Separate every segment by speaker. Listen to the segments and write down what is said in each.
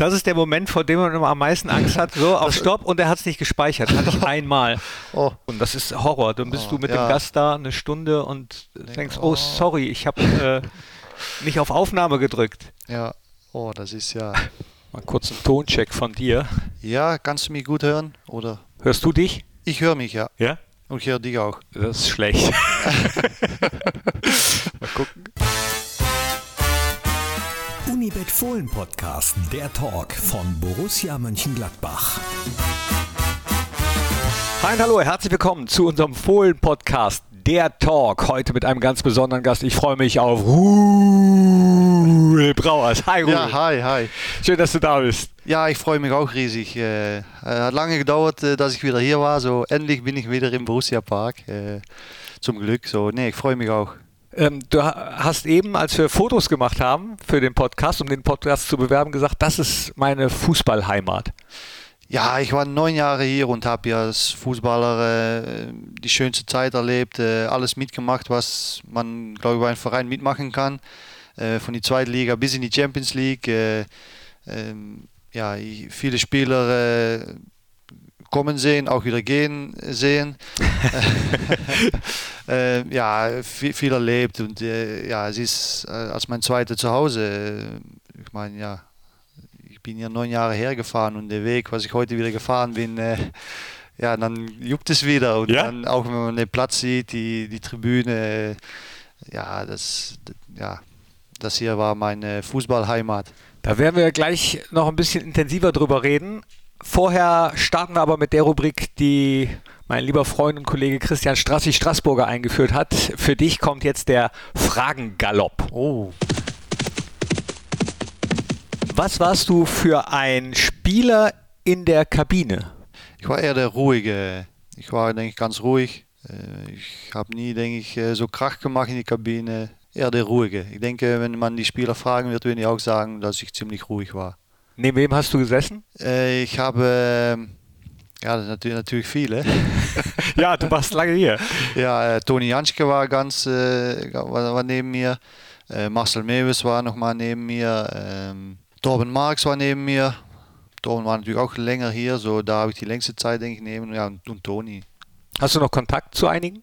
Speaker 1: Das ist der Moment, vor dem man immer am meisten Angst hat. So, auf Stopp und er hat es nicht gespeichert. Hatte ich einmal.
Speaker 2: Oh.
Speaker 1: Und das ist Horror. Dann bist
Speaker 2: Oh,
Speaker 1: du mit
Speaker 2: ja.
Speaker 1: dem Gast da eine Stunde und denkst, oh,
Speaker 2: oh.
Speaker 1: sorry, ich habe äh, nicht auf Aufnahme gedrückt.
Speaker 2: Ja, oh, das ist ja.
Speaker 1: Mal kurz einen Toncheck von dir.
Speaker 2: Ja, kannst du mich gut hören? Oder?
Speaker 1: Hörst du dich?
Speaker 2: Ich höre mich, ja.
Speaker 1: Ja?
Speaker 2: Und ich höre dich auch.
Speaker 1: Das ist schlecht. Mal gucken.
Speaker 3: Unibet Fohlen Podcast, der Talk von Borussia Mönchengladbach.
Speaker 1: Hi und hallo, herzlich willkommen zu unserem Fohlen-Podcast, der Talk. Heute mit einem ganz besonderen Gast. Ich freue mich auf Ruhl Brauers. Hi Ruhl.
Speaker 2: Ja, hi, hi.
Speaker 1: Schön, dass du da bist.
Speaker 2: Ja, ich freue mich auch riesig. Äh, hat lange gedauert, äh, dass ich wieder hier war. So endlich bin ich wieder im Borussia Park. Äh, zum Glück. So, nee, ich freue mich auch.
Speaker 1: Ähm, du ha- hast eben, als wir Fotos gemacht haben für den Podcast, um den Podcast zu bewerben, gesagt, das ist meine Fußballheimat.
Speaker 2: Ja, ich war neun Jahre hier und habe ja als Fußballer äh, die schönste Zeit erlebt, äh, alles mitgemacht, was man, glaube ich, bei einem Verein mitmachen kann. Äh, von die zweite Liga bis in die Champions League. Äh, ähm, ja, viele Spieler äh, kommen sehen, auch wieder gehen sehen. äh, ja, viel, viel erlebt und äh, ja, es ist äh, als mein zweites Zuhause. Äh, ich meine, ja, ich bin hier neun Jahre hergefahren und der Weg, was ich heute wieder gefahren bin, äh, ja, dann juckt es wieder. Und
Speaker 1: Ja?
Speaker 2: dann auch wenn man den Platz sieht, die, die Tribüne, äh, ja, das, das- ja, das hier war meine Fußballheimat.
Speaker 1: Da werden wir gleich noch ein bisschen intensiver drüber reden. Vorher starten wir aber mit der Rubrik, die mein lieber Freund und Kollege Christian Strassi Straßburger eingeführt hat. Für dich kommt jetzt der Fragengalopp.
Speaker 2: Oh.
Speaker 1: Was warst du für ein Spieler in der Kabine?
Speaker 2: Ich war eher der Ruhige. Ich war, denke ich, ganz ruhig. Äh, Ich habe nie, denke ich, äh, so Krach gemacht in die Kabine. Eher der Ruhige. Ich denke, wenn man die Spieler fragen wird, würden die auch sagen, dass ich ziemlich ruhig war.
Speaker 1: Neben wem hast du gesessen?
Speaker 2: Äh, Ich habe, ähm, ja, natürlich, natürlich viele.
Speaker 1: Ja, du warst lange hier.
Speaker 2: ja, äh, Toni Janschke war ganz, äh, war, war neben mir. Äh, Marcel Mewes war nochmal neben mir. Ähm, Torben Marx war neben mir. Torben war natürlich auch länger hier, so da habe ich die längste Zeit, denke ich, neben. Ja, und, und Toni.
Speaker 1: Hast du noch Kontakt zu einigen?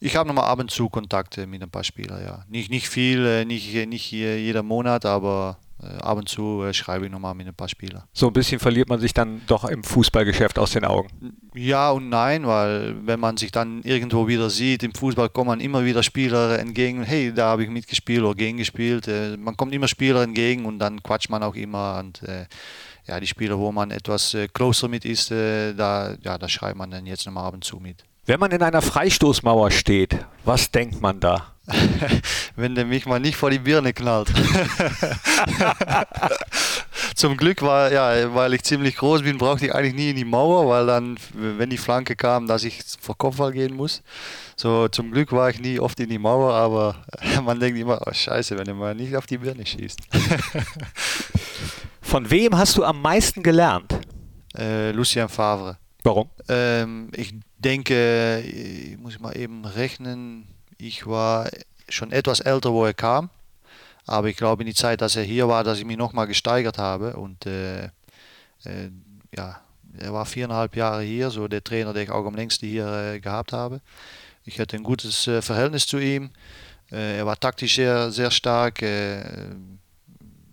Speaker 2: Ich habe nochmal ab und zu Kontakte mit ein paar Spielern, ja. Nicht, nicht viel, äh, nicht, nicht hier jeder Monat, aber ab und zu äh, schreibe ich nochmal mit ein paar Spielern.
Speaker 1: So ein bisschen verliert man sich dann doch im Fußballgeschäft aus den Augen.
Speaker 2: Ja und nein, weil wenn man sich dann irgendwo wieder sieht, im Fußball kommen man immer wieder Spieler entgegen, hey, da habe ich mitgespielt oder gegen gespielt. Äh, man kommt immer Spieler entgegen und dann quatscht man auch immer und äh, ja, die Spieler, wo man etwas äh, closer mit ist, äh, da, ja, da schreibt man dann jetzt nochmal ab und zu mit.
Speaker 1: Wenn man in einer Freistoßmauer steht, was denkt man da?
Speaker 2: wenn der mich mal nicht vor die Birne knallt. Zum Glück war, ja, weil ich ziemlich groß bin, brauchte ich eigentlich nie in die Mauer, weil dann, wenn die Flanke kam, dass ich vor Kopfball gehen muss. So, zum Glück war ich nie oft in die Mauer, aber man denkt immer, oh scheiße, wenn er mal nicht auf die Birne schießt.
Speaker 1: Von wem hast du am meisten gelernt?
Speaker 2: äh, Lucien Favre.
Speaker 1: Warum?
Speaker 2: Ähm, ich denke, ich muss mal eben rechnen, ich war schon etwas älter, wo er kam. Aber ich glaube in die Zeit, dass er hier war, dass ich mich nochmal gesteigert habe. Und äh, äh, ja, er war viereinhalb Jahre hier, so der Trainer, den ich auch am längsten hier äh, gehabt habe. Ich hatte ein gutes äh, Verhältnis zu ihm. Äh, er war taktisch sehr, sehr stark. Äh,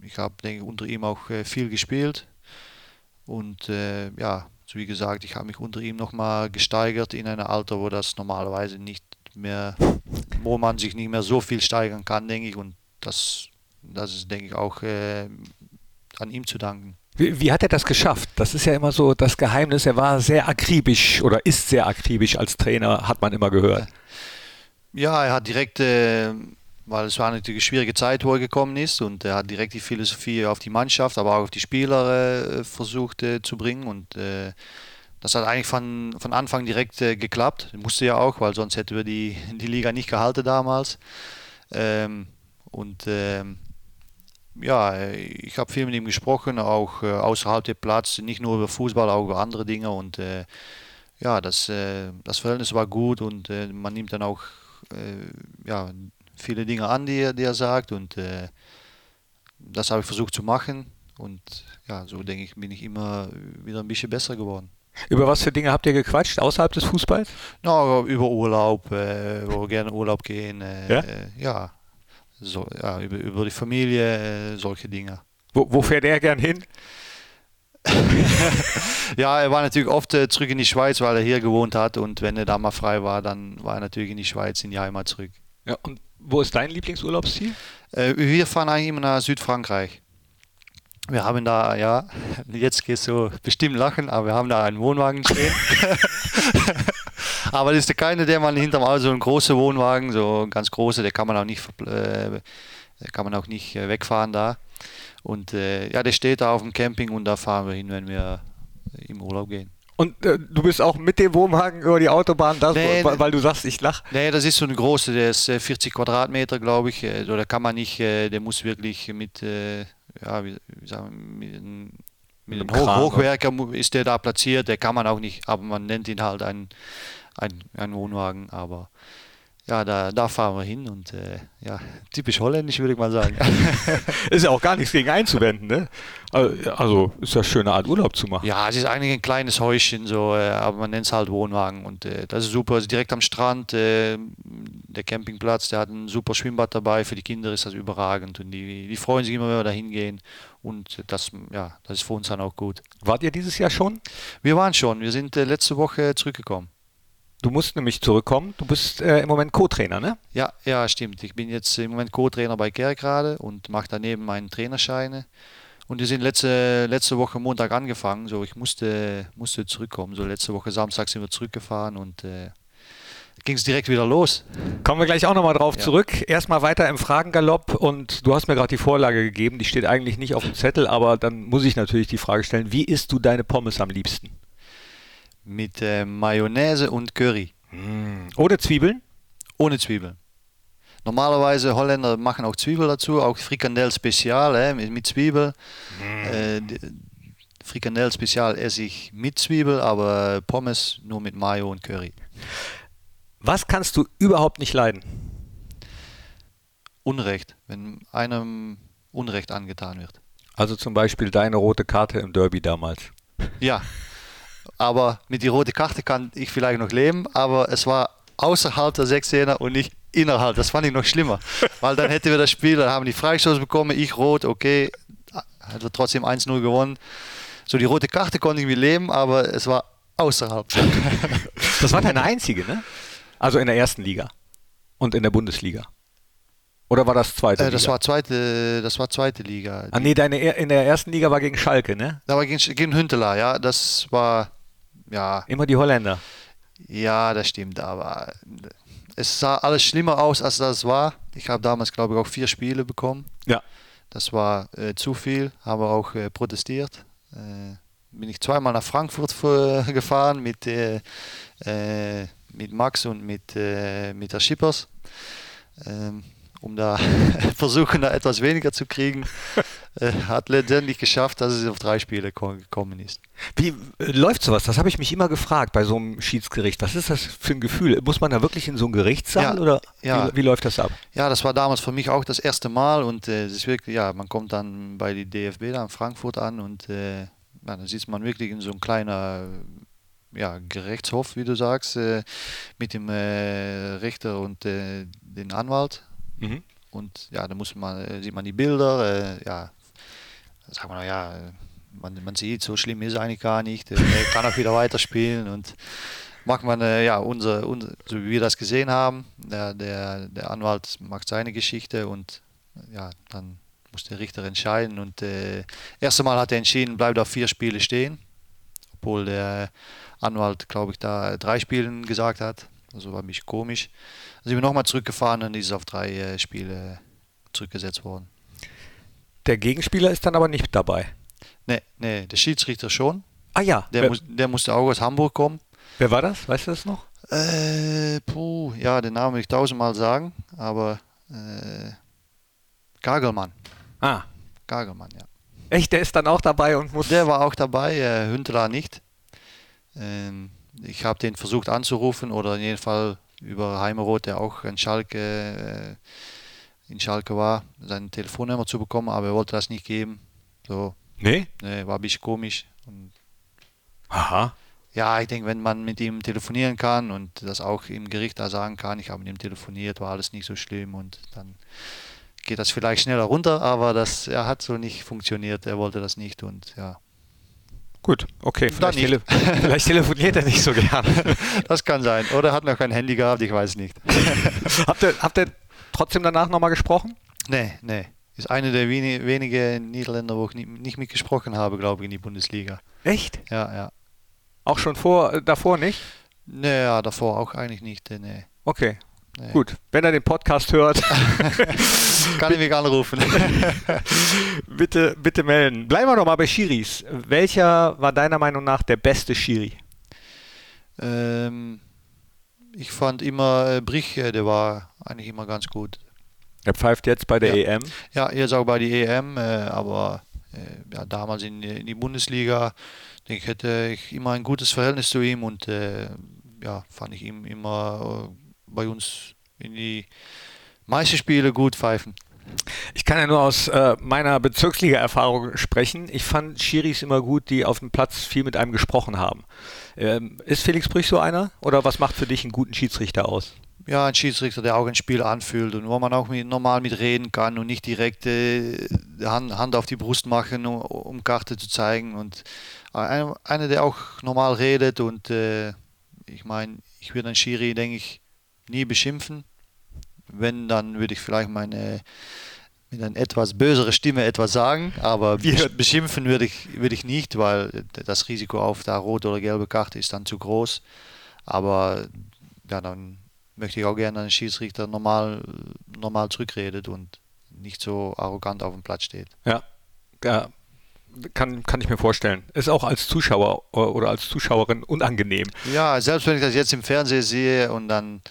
Speaker 2: ich habe, denke unter ihm auch viel gespielt. Und ja, wie gesagt, ich habe mich unter ihm nochmal gesteigert in einem Alter, wo das normalerweise nicht mehr, wo man sich nicht mehr so viel steigern kann, denke ich. Und das, das ist, denke ich, auch äh, an ihm zu danken.
Speaker 1: Wie, wie hat er das geschafft? Das ist ja immer so das Geheimnis. Er war sehr akribisch oder ist sehr akribisch als Trainer, hat man immer gehört.
Speaker 2: Ja, er hat direkt, äh, weil es war eine schwierige Zeit, wo er gekommen ist und er hat direkt die Philosophie auf die Mannschaft, aber auch auf die Spieler äh, versucht äh, zu bringen und äh, das hat eigentlich von, von Anfang direkt äh, geklappt. Musste ja auch, weil sonst hätten wir die, die Liga nicht gehalten damals. Ähm, und ähm, ja, ich habe viel mit ihm gesprochen, auch äh, außerhalb der Platz, nicht nur über Fußball, auch über andere Dinge und äh, ja, das, äh, das Verhältnis war gut und äh, man nimmt dann auch äh, ja, viele Dinge an, die er, die er sagt und das habe ich versucht zu machen Und ja, so denke ich, bin ich immer wieder ein bisschen besser geworden.
Speaker 1: Über was für Dinge habt ihr gequatscht außerhalb des Fußballs?
Speaker 2: Na, über Urlaub, äh, wo wir gerne Urlaub gehen. Äh,
Speaker 1: Ja?
Speaker 2: Äh, ja, so, ja über, über die Familie, äh, solche Dinge.
Speaker 1: Wo, wo fährt er gern hin?
Speaker 2: Ja, er war natürlich oft äh, zurück in die Schweiz, weil er hier gewohnt hat. Und wenn er da mal frei war, dann war er natürlich in die Schweiz, in die Heimat zurück.
Speaker 1: Ja, und wo ist dein Lieblingsurlaubsziel?
Speaker 2: Äh, wir fahren eigentlich immer nach Südfrankreich. Wir haben da, ja, jetzt gehst du bestimmt lachen, aber wir haben da einen Wohnwagen stehen. aber das ist der keine, der man hinterm Auto, so ein großer Wohnwagen, so ein ganz großer, der kann man auch nicht, äh, kann man auch nicht äh, wegfahren da. Und äh, ja, der steht da auf dem Camping und da fahren wir hin, wenn wir im Urlaub gehen.
Speaker 1: Und äh, du bist auch mit dem Wohnwagen über die Autobahn, das,
Speaker 2: Nee,
Speaker 1: weil, weil du sagst, ich lach.
Speaker 2: Nee, das ist so eine große, der ist äh, 40 Quadratmeter, glaube ich. Äh, so, Da kann man nicht, äh, der muss wirklich mit, äh, ja, wie, wie sagen mit, einem- mit einem Hoch
Speaker 1: Kran,
Speaker 2: Hochwerker ist der da platziert. Der kann man auch nicht, aber man nennt ihn halt ein, ein, ein Wohnwagen. Aber ja, da, da fahren wir hin und äh, ja, typisch holländisch würde ich mal sagen.
Speaker 1: Ist ja auch gar nichts gegen einzuwenden, ne? Also also, ist ja eine schöne Art Urlaub zu machen.
Speaker 2: Ja, es ist eigentlich ein kleines Häuschen, so, äh, aber man nennt es halt Wohnwagen und äh, das ist super. Ist direkt am Strand, äh, der Campingplatz, der hat ein super Schwimmbad dabei. Für die Kinder ist das überragend und die, die freuen sich immer, wenn wir da hingehen und das, ja, das ist für uns dann auch gut.
Speaker 1: Wart ihr dieses Jahr schon?
Speaker 2: Wir waren schon, wir sind äh, letzte Woche zurückgekommen.
Speaker 1: Du musst nämlich zurückkommen. Du bist äh, im Moment Co-Trainer, ne?
Speaker 2: Ja, ja, stimmt. Ich bin jetzt im Moment Co-Trainer bei Kerkrade und mache daneben meinen Trainerscheine. Und wir sind letzte, letzte Woche Montag angefangen, so ich musste, musste zurückkommen. So letzte Woche Samstag sind wir zurückgefahren und äh, ging es direkt wieder los.
Speaker 1: Kommen wir gleich auch nochmal drauf
Speaker 2: Ja.
Speaker 1: zurück. Erstmal weiter im Fragengalopp und du hast mir gerade die Vorlage gegeben, die steht eigentlich nicht auf dem Zettel, aber dann muss ich natürlich die Frage stellen, wie isst du deine Pommes am liebsten?
Speaker 2: Mit äh, Mayonnaise und Curry.
Speaker 1: Ohne Zwiebeln?
Speaker 2: Ohne Zwiebeln. Normalerweise Holländer machen auch Zwiebel dazu, auch Frikandel Spezial hè, mit, mit Zwiebel. Äh, die- Frikandel Spezial esse ich mit Zwiebel, aber Pommes nur mit Mayo und Curry.
Speaker 1: Was kannst du überhaupt nicht leiden?
Speaker 2: Unrecht, wenn einem Unrecht angetan wird.
Speaker 1: Also zum Beispiel deine rote Karte im Derby damals.
Speaker 2: Ja, aber mit der roten Karte kann ich vielleicht noch leben, aber es war außerhalb der 16er und nicht innerhalb. Das fand ich noch schlimmer, weil dann hätten wir das Spiel, dann haben die Freistoß bekommen, ich rot, okay, hat wir trotzdem 1-0 gewonnen. So die rote Karte konnte ich mit leben, aber es war außerhalb.
Speaker 1: Das war deine einzige, ne? Also in der ersten Liga und in der Bundesliga. Oder war das zweite?
Speaker 2: Äh, das
Speaker 1: Liga?
Speaker 2: war zweite, das war zweite Liga.
Speaker 1: Ah nee, deine er- in der ersten Liga war gegen Schalke, ne?
Speaker 2: Da war gegen, gegen Hünteler, ja, das war ja
Speaker 1: Immer die Holländer.
Speaker 2: Ja, das stimmt, aber es sah alles schlimmer aus, als das war. Ich habe damals, glaube ich, auch vier Spiele bekommen.
Speaker 1: Ja.
Speaker 2: Das war äh, zu viel, habe auch äh, protestiert. Äh, bin ich zweimal nach Frankfurt für, gefahren mit, äh, äh, mit Max und mit, äh, mit der Schippers, ähm, um da versuchen, da etwas weniger zu kriegen. äh, hat letztendlich geschafft, dass es auf drei Spiele ko- gekommen ist.
Speaker 1: Wie äh, läuft sowas? Das habe ich mich immer gefragt bei so einem Schiedsgericht. Was ist das für ein Gefühl? Muss man da wirklich in so einen Gerichtssaal
Speaker 2: Ja,
Speaker 1: oder
Speaker 2: ja.
Speaker 1: Wie, wie läuft das ab?
Speaker 2: Ja, das war damals für mich auch das erste Mal und äh, es ist wirklich, ja, man kommt dann bei die DFB da in Frankfurt an und äh, ja, dann sitzt man wirklich in so einem kleinen ja, Gerichtshof, wie du sagst, äh, mit dem äh, Richter und äh, den Anwalt.
Speaker 1: Mhm.
Speaker 2: Und ja, da muss man, äh, sieht man die Bilder, äh, ja, sagt man, ja, man, man sieht, so schlimm ist eigentlich gar nicht, äh, kann auch wieder weiterspielen und macht man, äh, ja, unser, unser, so wie wir das gesehen haben, der, der, der Anwalt macht seine Geschichte und ja, dann muss der Richter entscheiden und äh, erste Mal hat er entschieden, bleibt auf vier Spiele stehen, obwohl der Anwalt, glaube ich, da drei Spielen gesagt hat, also war ein bisschen komisch. Dann sind wir nochmal zurückgefahren und ist auf drei äh, Spiele zurückgesetzt worden.
Speaker 1: Der Gegenspieler ist dann aber nicht dabei.
Speaker 2: Nee, nee, der Schiedsrichter schon.
Speaker 1: Ah ja,
Speaker 2: Der,
Speaker 1: wer,
Speaker 2: muss, der musste auch aus Hamburg kommen.
Speaker 1: wer war das? Weißt du das noch?
Speaker 2: Äh, puh, ja, den Namen will ich tausendmal sagen, aber äh, Gagelmann.
Speaker 1: Ah,
Speaker 2: Gagelmann, ja.
Speaker 1: echt? Der ist dann auch dabei und muss.
Speaker 2: Der war auch dabei, äh, Hünteler nicht. Ähm, ich habe den versucht anzurufen oder in jedem Fall über Heimeroth, der auch in Schalke, äh, in Schalke war, seine Telefonnummer zu bekommen, aber er wollte das nicht geben. So,
Speaker 1: Nee?
Speaker 2: Nee, war ein bisschen komisch. Und
Speaker 1: Aha.
Speaker 2: ja, ich denke, wenn man mit ihm telefonieren kann und das auch im Gericht da sagen kann, ich habe mit ihm telefoniert, war alles nicht so schlimm und dann geht das vielleicht schneller runter, aber das er hat so nicht funktioniert, er wollte das nicht und ja,
Speaker 1: Gut, okay. Vielleicht, tele vielleicht telefoniert er nicht so gern.
Speaker 2: das kann sein. Oder er hat noch kein Handy gehabt, ich weiß nicht.
Speaker 1: habt, ihr, habt ihr trotzdem danach nochmal gesprochen?
Speaker 2: Nee, nee. Ist einer der weni- wenigen Niederländer, wo ich nie- nicht mitgesprochen habe, glaube ich, in die Bundesliga.
Speaker 1: Echt?
Speaker 2: Ja, ja.
Speaker 1: Auch schon vor, äh, davor nicht?
Speaker 2: Naja, davor auch eigentlich nicht. Nee.
Speaker 1: Okay.
Speaker 2: Nee.
Speaker 1: Gut, wenn er den Podcast hört,
Speaker 2: Kann ich mich anrufen.
Speaker 1: bitte, bitte melden. Bleiben wir doch mal bei Schiris. Welcher war deiner Meinung nach der beste Schiri?
Speaker 2: ähm, ich fand immer äh, Brich, äh, der war eigentlich immer ganz gut.
Speaker 1: Er pfeift jetzt bei der
Speaker 2: Ja.
Speaker 1: EM.
Speaker 2: Ja, jetzt auch bei der EM, äh, aber äh, ja, damals in, in die Bundesliga, denke ich, hätte ich immer ein gutes Verhältnis zu ihm und äh, ja, fand ich ihm immer äh, bei uns in die meisten Spiele gut pfeifen.
Speaker 1: Ich kann ja nur aus äh, meiner Bezirksliga-Erfahrung sprechen. Ich fand Schiris immer gut, die auf dem Platz viel mit einem gesprochen haben. Ähm, ist Felix Brüch so einer? Oder was macht für dich einen guten Schiedsrichter aus?
Speaker 2: Ja, ein Schiedsrichter, der auch ein Spiel anfühlt und wo man auch mit, normal mit reden kann und nicht direkt äh, Hand, Hand auf die Brust machen, um, um Karte zu zeigen. Und einer, einer, der auch normal redet und äh, ich meine, ich würde einen Schiri, denke ich, nie beschimpfen. Wenn, dann würde ich vielleicht meine mit einer etwas bösere Stimme etwas sagen, aber beschimpfen würde ich, würde ich nicht, weil das Risiko auf der rote oder gelbe Karte ist dann zu groß. Aber ja, dann möchte ich auch gerne einen Schiedsrichter normal, normal zurückredet und nicht so arrogant auf dem Platz steht.
Speaker 1: Ja, ja kann, kann ich mir vorstellen. Ist auch als Zuschauer äh, oder als Zuschauerin unangenehm.
Speaker 2: Ja, selbst wenn ich das jetzt im Fernsehen sehe und dann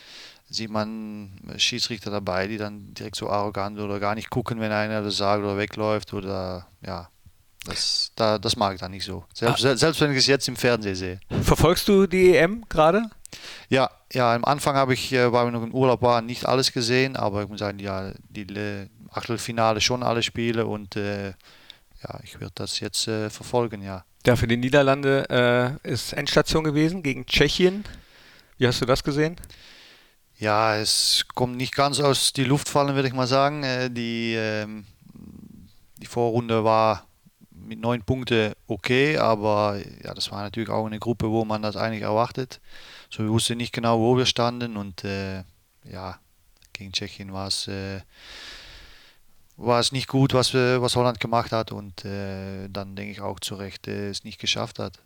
Speaker 2: sieht man Schiedsrichter dabei, die dann direkt so arrogant oder gar nicht gucken, wenn einer das sagt oder wegläuft oder ja, das, da, das mag ich dann nicht so. Selbst, selbst wenn ich es jetzt im Fernsehen sehe.
Speaker 1: Verfolgst du die EM gerade?
Speaker 2: Ja, ja, am Anfang habe ich, äh, weil wir noch im Urlaub waren, nicht alles gesehen, aber ich muss sagen, ja, die Achtelfinale schon alle Spiele und äh, ja, ich werde das jetzt äh, verfolgen, ja.
Speaker 1: Ja, für die Niederlande äh, ist Endstation gewesen gegen Tschechien. Wie hast du das gesehen?
Speaker 2: Ja, es kommt nicht ganz aus die Luft fallen, würde ich mal sagen. Äh, Die, ähm, die Vorrunde war mit neun Punkten okay, aber ja, das war natürlich auch eine Gruppe, wo man das eigentlich erwartet. So, wir wussten nicht genau, wo wir standen und äh, ja, gegen Tschechien war es, äh, war es nicht gut, was, wir, was Holland gemacht hat und äh, dann denke ich auch zu Recht äh, es nicht geschafft hat.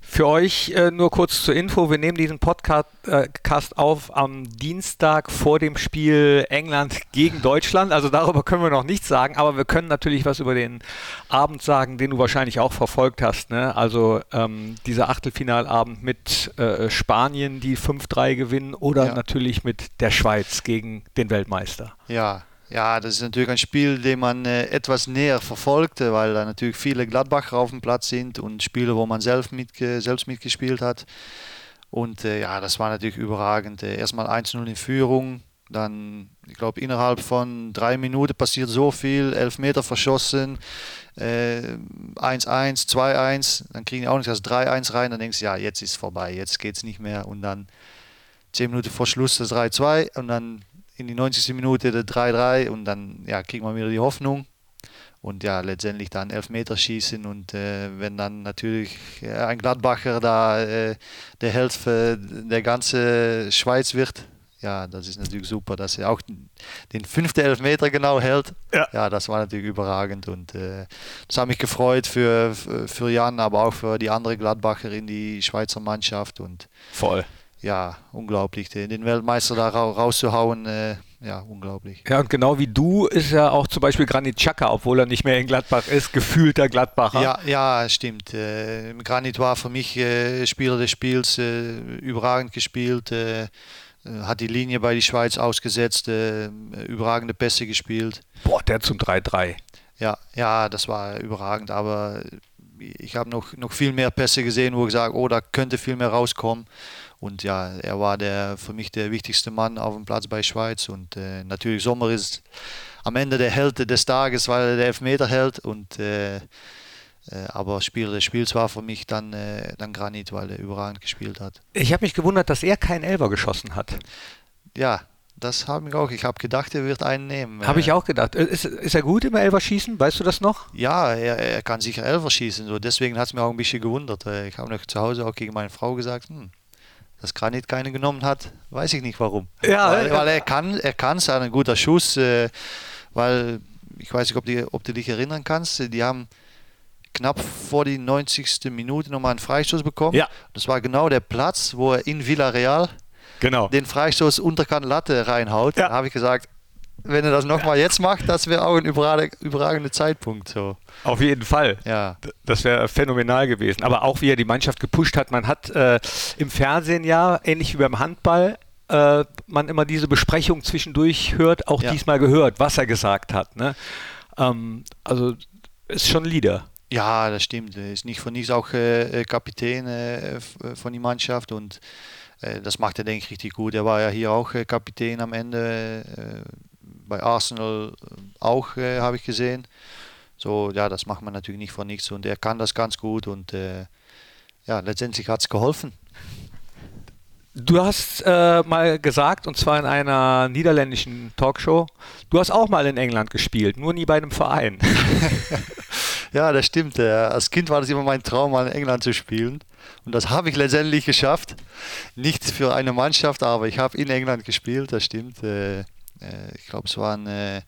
Speaker 1: Für euch äh, nur kurz zur Info, wir nehmen diesen Podcast äh, auf am Dienstag vor dem Spiel England gegen Deutschland. Also darüber können wir noch nichts sagen, aber wir können natürlich was über den Abend sagen, den du wahrscheinlich auch verfolgt hast. Ne? Also ähm, dieser Achtelfinalabend mit äh, Spanien, die 5-3 gewinnen, oder
Speaker 2: Ja.
Speaker 1: natürlich mit der Schweiz gegen den Weltmeister.
Speaker 2: Ja, ja, das ist natürlich ein Spiel, den man äh, etwas näher verfolgt, äh, weil da natürlich viele Gladbacher auf dem Platz sind und Spiele, wo man selbst, mitge selbst mitgespielt hat. Und äh, ja, das war natürlich überragend. Äh, erstmal 1-0 in Führung, dann, ich glaube, innerhalb von drei Minuten passiert so viel, elf Meter verschossen, äh, 1-1, 2-1, dann kriegen die auch nicht das 3-1 rein, dann denkst du, ja, jetzt ist es vorbei, jetzt geht es nicht mehr. Und dann 10 Minuten vor Schluss das 3-2 und dann in die 90. Minute der 3-3 und dann ja, kriegt man wieder die Hoffnung. Und ja, letztendlich dann Elfmeter schießen und äh, wenn dann natürlich äh, ein Gladbacher da äh, der Held für der ganze Schweiz wird, ja, das ist natürlich super, dass er auch den fünften Elfmeter genau hält.
Speaker 1: Ja.
Speaker 2: das war natürlich überragend und äh, das hat mich gefreut für, für- für Jan, aber auch für die andere Gladbacher in die Schweizer Mannschaft und
Speaker 1: Voll.
Speaker 2: Ja, unglaublich, den, den Weltmeister da ra rauszuhauen, äh, ja, unglaublich.
Speaker 1: Ja, und genau wie du ist ja auch zum Beispiel Granit Xhaka, obwohl er nicht mehr in Gladbach ist, gefühlter Gladbacher.
Speaker 2: Ja, ja, stimmt. Äh, Granit war für mich äh, Spieler des Spiels, äh, überragend gespielt, äh, äh, hat die Linie bei die Schweiz ausgesetzt, äh, überragende Pässe gespielt.
Speaker 1: Boah, der zum 3-3.
Speaker 2: Ja, ja, das war überragend, aber ich habe noch, noch viel mehr Pässe gesehen, wo ich sage, oh, da könnte viel mehr rauskommen. Und ja, er war der für mich der wichtigste Mann auf dem Platz bei Schweiz. Und äh, natürlich Sommer ist am Ende der Held des Tages, weil er der Elfmeter hält. Und äh, Äh, aber Spieler des Spiels war für mich dann, äh, dann Granit, weil er überragend gespielt hat.
Speaker 1: Ich habe mich gewundert, dass er keinen Elfer geschossen hat.
Speaker 2: Ja, das habe ich auch. Ich habe gedacht, er wird einen nehmen.
Speaker 1: Habe ich auch gedacht. Ist, ist er gut im Elverschießen? Weißt du das noch?
Speaker 2: Ja, er, er kann sicher Elfer schießen. So. Deswegen hat es mir auch ein bisschen gewundert. Ich habe noch zu Hause auch gegen meine Frau gesagt, hm, dass Granit keine genommen hat, weiß ich nicht warum.
Speaker 1: Ja,
Speaker 2: weil, weil er kann, er kann, es ein guter Schuss, äh, weil ich weiß nicht, ob, die, ob du dich erinnern kannst, die haben knapp vor die 90. Minute nochmal einen Freistoß bekommen.
Speaker 1: Ja.
Speaker 2: Das war genau der Platz, wo er in Villarreal
Speaker 1: genau.
Speaker 2: den Freistoß unterkant Latte reinhaut.
Speaker 1: Ja.
Speaker 2: Da habe ich gesagt, wenn er das nochmal jetzt macht, das wäre auch ein überragender Zeitpunkt. So.
Speaker 1: Auf jeden Fall.
Speaker 2: Ja.
Speaker 1: Das wäre phänomenal gewesen. Aber auch wie er die Mannschaft gepusht hat. Man hat äh, im Fernsehen ja, ähnlich wie beim Handball, äh, man immer diese Besprechung zwischendurch hört, auch
Speaker 2: Ja.
Speaker 1: diesmal gehört, was er gesagt hat. Ne? Ähm, also ist schon Leader.
Speaker 2: Ja, das stimmt. Er ist nicht von nichts auch äh, äh, Kapitän äh, äh, von der Mannschaft und das macht er, denke ich, richtig gut. Er war ja hier auch Kapitän am Ende, bei Arsenal äh, auch, äh, habe ich gesehen. So, ja, das macht man natürlich nicht von nichts und er kann das ganz gut und äh, ja, letztendlich hat es geholfen.
Speaker 1: Du hast äh, mal gesagt, und zwar in einer niederländischen Talkshow, du hast auch mal in England gespielt, nur nie bei einem Verein.
Speaker 2: Ja, das stimmt. Äh, Als Kind war das immer mein Traum, mal in England zu spielen. Und das habe ich letztendlich geschafft. Nicht für eine Mannschaft, aber ich habe in England gespielt, das stimmt. Äh, Ich glaube, es waren äh,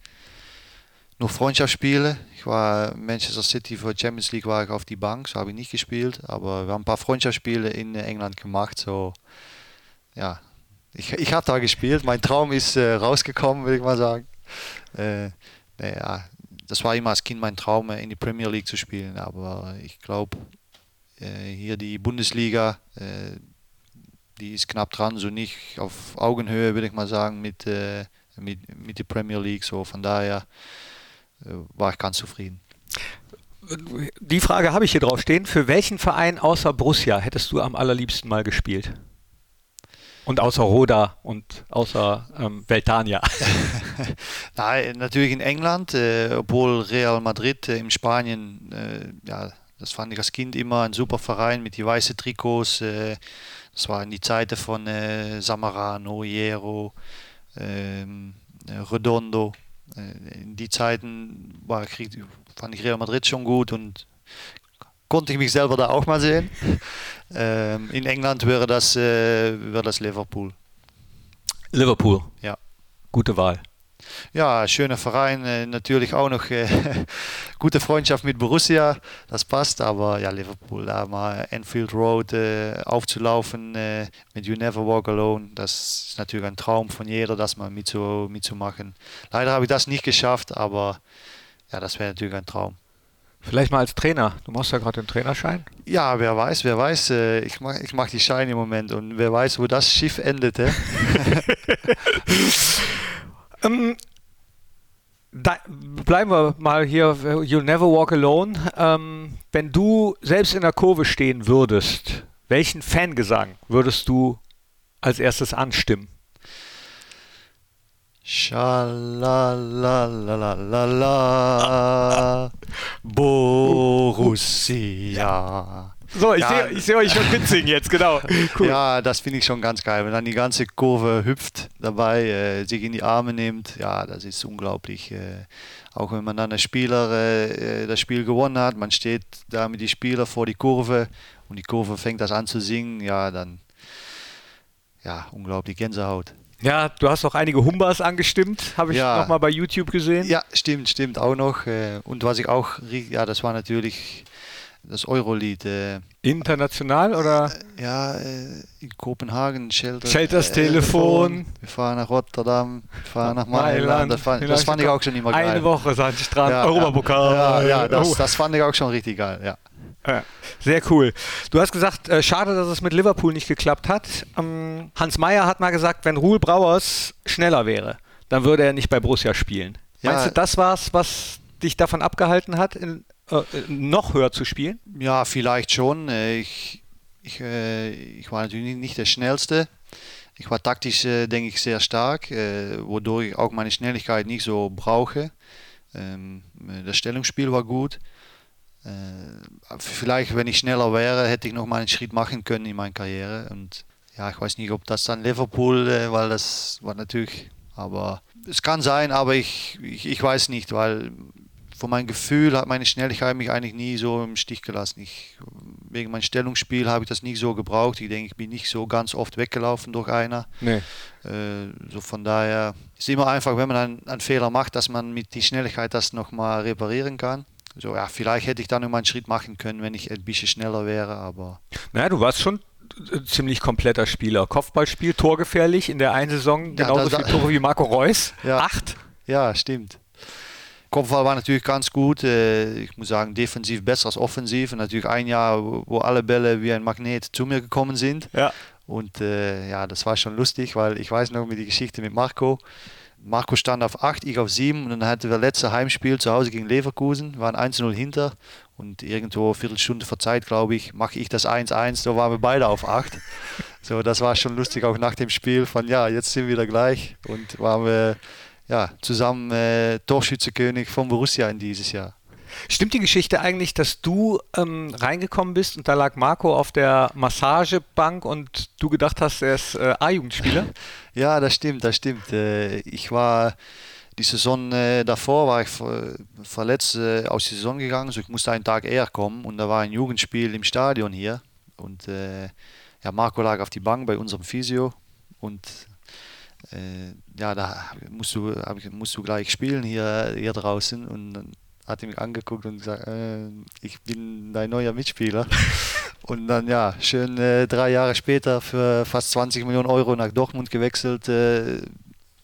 Speaker 2: nur Freundschaftsspiele. Ich war Manchester City für Champions League war ich auf die Bank, so habe ich nicht gespielt. Aber wir haben ein paar Freundschaftsspiele in England gemacht. So, ja, ich, ich habe da gespielt. Mein Traum ist äh, rausgekommen, würde ich mal sagen. Äh, naja, das war immer als Kind mein Traum, äh, in die Premier League zu spielen. Aber ich glaube, hier die Bundesliga, die ist knapp dran, so nicht auf Augenhöhe, würde ich mal sagen, mit, mit, mit der Premier League. So von daher äh, war ich ganz zufrieden.
Speaker 1: Die Frage habe ich hier drauf stehen. Für welchen Verein außer Borussia hättest du am allerliebsten mal gespielt? Und außer Roda und außer ähm, Veltania.
Speaker 2: Nein, natürlich in England, äh, obwohl Real Madrid äh, in Spanien, äh, ja, das fand ich als Kind immer ein super Verein mit die weißen Trikots. Das war in die Zeiten von Samarano, Hierro, ähm, äh, Redondo. Äh, in die Zeiten war fand ich Real Madrid schon gut und konnte ich mich selber da auch mal sehen. ähm, in England wäre das, äh, wäre das Liverpool.
Speaker 1: Liverpool.
Speaker 2: Ja.
Speaker 1: Gute Wahl.
Speaker 2: Ja, schöner Verein. Äh, natürlich auch noch äh, gute Freundschaft mit Borussia. Das passt. Aber ja, Liverpool, da mal Enfield Road äh, aufzulaufen mit You Never Walk Alone. Das ist natürlich ein Traum von jeder, das mal mitzu, mitzumachen. Leider habe ich das nicht geschafft, aber ja, das wäre natürlich ein Traum.
Speaker 1: Vielleicht mal als Trainer. Du machst ja gerade den Trainerschein.
Speaker 2: Ja, wer weiß, wer weiß. Ich mache ich mach die Scheine im Moment und wer weiß, wo das Schiff endete.
Speaker 1: Ähm, da, bleiben wir mal hier. You'll never walk alone. Ähm, wenn du selbst in der Kurve stehen würdest, welchen Fangesang würdest du als erstes anstimmen?
Speaker 2: Schalalalala. Borussia.
Speaker 1: So, ich
Speaker 2: Ja.
Speaker 1: sehe ich seh euch schon mitsingen jetzt, genau. Cool.
Speaker 2: Ja, das finde ich schon ganz geil. Wenn dann die ganze Kurve hüpft dabei, äh, sich in die Arme nimmt, ja, das ist unglaublich. Äh, auch wenn man dann als Spieler äh, das Spiel gewonnen hat, man steht da mit den Spielern vor die Kurve und die Kurve fängt das an zu singen, ja, dann, ja, unglaublich Gänsehaut.
Speaker 1: Ja, du hast auch einige Humbas angestimmt, habe ich
Speaker 2: Ja.
Speaker 1: nochmal bei YouTube gesehen.
Speaker 2: Ja, stimmt, stimmt auch noch. Äh, und was ich auch, ja, das war natürlich das Eurolied. Äh,
Speaker 1: International oder?
Speaker 2: Ja, äh, in Kopenhagen, Shelter,
Speaker 1: Shelters Telefon.
Speaker 2: Wir fahren nach Rotterdam, wir fahren nach
Speaker 1: Mailand.
Speaker 2: Das fand, das fand ich auch schon immer geil.
Speaker 1: Eine Woche Sandstrand,
Speaker 2: ja,
Speaker 1: Europapokal.
Speaker 2: Ja, ja das,
Speaker 1: Oh.
Speaker 2: das fand ich auch schon richtig geil. Ja.
Speaker 1: Ja, Sehr cool. Du hast gesagt, äh, schade, dass es mit Liverpool nicht geklappt hat. Ähm, Hans Meyer hat mal gesagt, wenn Ruhl Brauers schneller wäre, dann würde er nicht bei Borussia spielen.
Speaker 2: Ja.
Speaker 1: Meinst du, das war's, was dich davon abgehalten hat, in, äh, noch höher zu spielen?
Speaker 2: ja, vielleicht schon. Äh, Ich, ich, äh, ich war natürlich nicht der Schnellste. Ich war taktisch, äh, denke ich, sehr stark, äh, wodurch ich auch meine Schnelligkeit nicht so brauche. Ähm, äh, das Stellungsspiel war gut. Äh, vielleicht, wenn ich schneller wäre, hätte ich noch mal einen Schritt machen können in meiner Karriere. Und ja, ich weiß nicht, ob das dann Liverpool, äh, weil das war natürlich, aber es kann sein, aber ich, ich, ich weiß nicht, weil von meinem Gefühl hat meine Schnelligkeit mich eigentlich nie so im Stich gelassen. Ich, wegen meinem Stellungsspiel habe ich das nie so gebraucht. Ich denke, ich bin nicht so ganz oft weggelaufen durch einer.
Speaker 1: Nee.
Speaker 2: Äh, so von daher ist immer einfach, wenn man einen, einen Fehler macht, dass man mit der Schnelligkeit das nochmal reparieren kann. So, ja, vielleicht hätte ich dann noch mal einen Schritt machen können, wenn ich ein bisschen schneller wäre, aber.
Speaker 1: Naja, du warst schon ziemlich kompletter Spieler. Kopfballspiel, torgefährlich in der einen Saison,
Speaker 2: Ja,
Speaker 1: genauso
Speaker 2: da- da-
Speaker 1: viele Tore wie Marco Reus.
Speaker 2: Ja.
Speaker 1: Acht.
Speaker 2: Ja, stimmt. Kopfball war natürlich ganz gut. Ich muss sagen, defensiv besser als offensiv. Und natürlich ein Jahr, wo alle Bälle wie ein Magnet zu mir gekommen sind.
Speaker 1: Ja.
Speaker 2: Und äh, ja, das war schon lustig, weil ich weiß noch mit die Geschichte mit Marco. Marco stand auf 8, ich auf 7 und dann hatten wir letzte Heimspiel zu Hause gegen Leverkusen, waren 1-0 hinter und irgendwo eine Viertelstunde vor Zeit, glaube ich, mache ich das 1-1, da waren wir beide auf 8. So, das war schon lustig, auch nach dem Spiel von ja, jetzt sind wir wieder gleich und waren wir ja, zusammen äh, Torschützekönig von Borussia in dieses Jahr.
Speaker 1: Stimmt die Geschichte eigentlich, dass du ähm, reingekommen bist und da lag Marco auf der Massagebank und du gedacht hast, er ist äh, A-Jugendspieler?
Speaker 2: Ja, das stimmt, das stimmt. Äh, Ich war die Saison äh, davor war ich ver verletzt äh, aus der Saison gegangen, also ich musste einen Tag eher kommen und da war ein Jugendspiel im Stadion hier und äh, ja, Marco lag auf die Bank bei unserem Physio und ja, da musst du, ich, musst du gleich spielen hier, hier draußen und dann hat er mich angeguckt und gesagt, äh, ich bin dein neuer Mitspieler. Und dann ja, schön äh, drei Jahre später für fast 20 Millionen Euro nach Dortmund gewechselt, äh,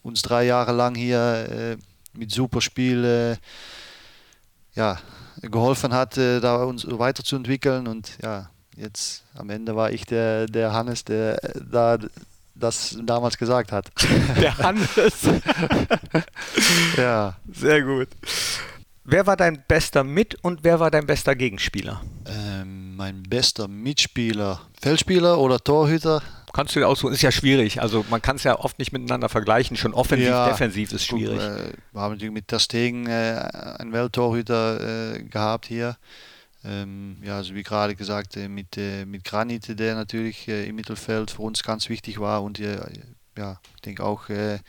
Speaker 2: uns drei Jahre lang hier äh, mit super Spiel äh, ja, geholfen hat, äh, da uns weiterzuentwickeln. Und ja, jetzt am Ende war ich der, der Hannes, der äh, da das damals gesagt hat.
Speaker 1: Der Hannes.
Speaker 2: ja.
Speaker 1: Sehr gut. Wer war dein bester Mit- und wer war dein bester Gegenspieler?
Speaker 2: Ähm, mein bester Mitspieler, Feldspieler oder Torhüter?
Speaker 1: Kannst du dir aussuchen, ist ja schwierig. Also man kann es ja oft nicht miteinander vergleichen. Schon offensiv,
Speaker 2: Ja.
Speaker 1: defensiv ist schwierig.
Speaker 2: äh, wir haben natürlich mit Ter Stegen äh, einen Welttorhüter äh, gehabt hier. Ähm, ja, also wie gerade gesagt, äh, mit, äh, mit Granit, der natürlich äh, im Mittelfeld für uns ganz wichtig war und äh, ja, ich denke auch, äh,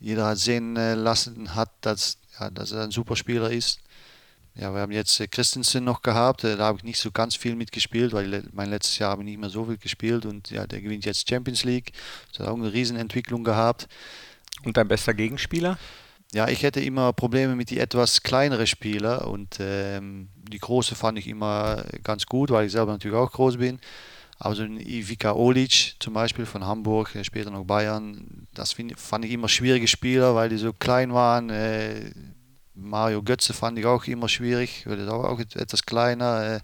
Speaker 2: jeder hat sehen äh, lassen hat, dass, ja, dass er ein super Spieler ist. Ja, wir haben jetzt Christensen noch gehabt, da habe ich nicht so ganz viel mitgespielt, weil mein letztes Jahr habe ich nicht mehr so viel gespielt und ja, der gewinnt jetzt Champions League. Das hat auch eine Riesenentwicklung gehabt.
Speaker 1: Und dein bester Gegenspieler?
Speaker 2: Ja, ich hätte immer Probleme mit die etwas kleineren Spieler und ähm, die große fand ich immer ganz gut, weil ich selber natürlich auch groß bin. Aber so ein Ivica Olic zum Beispiel von Hamburg, äh, später noch Bayern, das find, fand ich immer schwierige Spieler, weil die so klein waren. Äh, Mario Götze fand ich auch immer schwierig, weil der auch etwas kleiner. Äh,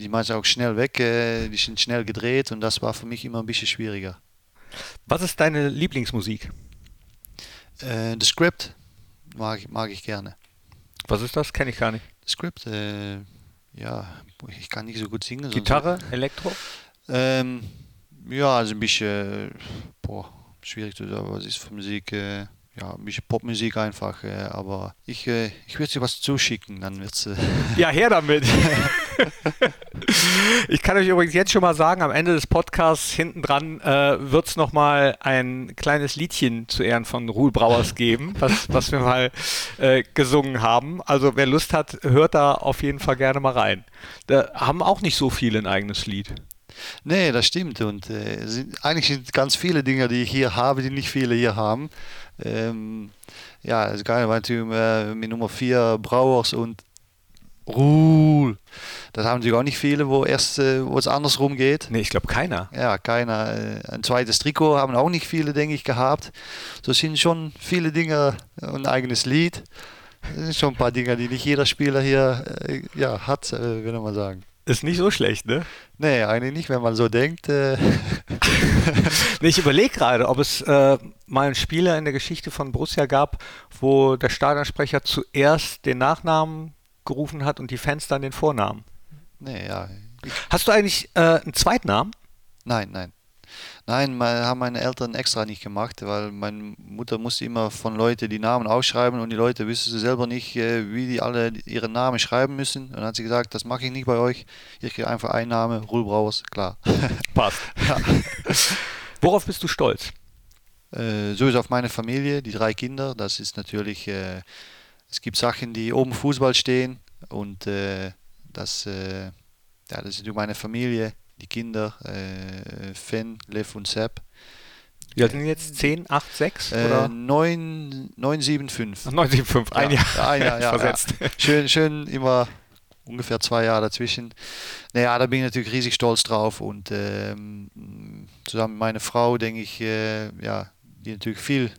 Speaker 2: die meisten auch schnell weg, äh, die sind schnell gedreht und das war für mich immer ein bisschen schwieriger.
Speaker 1: Was ist deine Lieblingsmusik?
Speaker 2: Äh, The Script mag, ich- mag ich gerne.
Speaker 1: Was ist das? Kenne ich gar nicht.
Speaker 2: Script, äh, ja, ich kann nicht so gut singen.
Speaker 1: Gitarre, Elektro?
Speaker 2: Ähm, ja, also ein bisschen, boah, schwierig zu sagen, was ist für Musik? Äh, ja, Popmusik einfach, äh, aber ich, äh, ich würde dir was zuschicken, dann wird's. Äh,
Speaker 1: Ja, her damit. ich kann euch übrigens jetzt schon mal sagen, am Ende des Podcasts hinten dran äh, wird es nochmal ein kleines Liedchen zu Ehren von Ruhl Brauers geben, was, was wir mal äh, gesungen haben. Also wer Lust hat, hört da auf jeden Fall gerne mal rein. Da haben auch nicht so viele ein eigenes Lied.
Speaker 2: nee, das stimmt. Und äh, sind, eigentlich sind ganz viele Dinge, die ich hier habe, die nicht viele hier haben. Ähm, ja, das Geile war natürlich äh, mit Nummer 4 Brauers und Ruhl. Das haben natürlich auch nicht viele, wo erst äh, wo es andersrum geht.
Speaker 1: Nee, ich glaube keiner.
Speaker 2: Ja, keiner. äh, Ein zweites Trikot haben auch nicht viele, denke ich, gehabt. So sind schon viele Dinge, äh, ein eigenes Lied. Das sind schon ein paar Dinge, die nicht jeder Spieler hier äh, ja, hat, äh, würde man sagen.
Speaker 1: Ist nicht so schlecht, ne?
Speaker 2: Nee, eigentlich nicht, wenn man so denkt. Äh,
Speaker 1: Nee, ich überlege gerade, ob es äh, mal einen Spieler in der Geschichte von Borussia gab, wo der Stadionsprecher zuerst den Nachnamen gerufen hat und die Fans dann den Vornamen.
Speaker 2: nee, ja.
Speaker 1: Hast du eigentlich äh, einen Zweitnamen?
Speaker 2: nein, nein. Nein, mein, haben meine Eltern extra nicht gemacht, weil meine Mutter musste immer von Leuten die Namen ausschreiben und die Leute wissen selber nicht, äh, wie die alle ihren Namen schreiben müssen. Und dann hat sie gesagt, das mache ich nicht bei euch. Ich kriege einfach einen Namen, Ruhl Brauers, klar.
Speaker 1: Passt. Ja. Worauf bist du stolz?
Speaker 2: Äh, sowieso auf meine Familie, die drei Kinder. Das ist natürlich, äh, es gibt Sachen, die oben Fußball stehen und äh, das, äh, ja, das ist meine Familie, die Kinder, äh, Finn, Liv und Sepp.
Speaker 1: Wie alt sind jetzt? 10, 8, 6?
Speaker 2: Oder? Äh, 9, 9, 7, 5.
Speaker 1: 9, 7, 5, ein
Speaker 2: ja,
Speaker 1: Jahr.
Speaker 2: Ein Jahr, ja, versetzt. Ja. Schön, schön immer ungefähr zwei Jahre dazwischen. Naja, da bin ich natürlich riesig stolz drauf und ähm, zusammen mit meiner Frau denke ich, äh, ja, die natürlich viel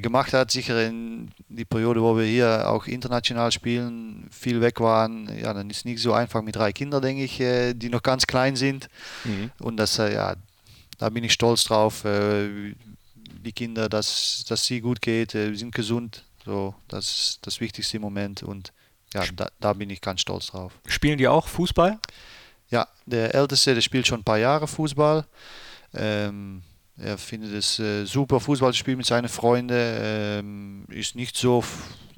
Speaker 2: gemacht hat, sicher in die Periode, wo wir hier auch international spielen, viel weg waren, ja, dann ist es nicht so einfach mit drei Kindern, denke ich, äh, die noch ganz klein sind. Mhm. Und das, äh, ja, da bin ich stolz drauf, äh, die Kinder, dass, dass sie gut geht, äh, sind gesund, so, das ist das Wichtigste im Moment und ja, da, da bin ich ganz stolz drauf.
Speaker 1: Spielen die auch Fußball?
Speaker 2: Ja, der Älteste, der spielt schon ein paar Jahre Fußball. Ähm, er findet es äh, super, Fußball zu spielen mit seinen Freunden. Ähm, ist nicht so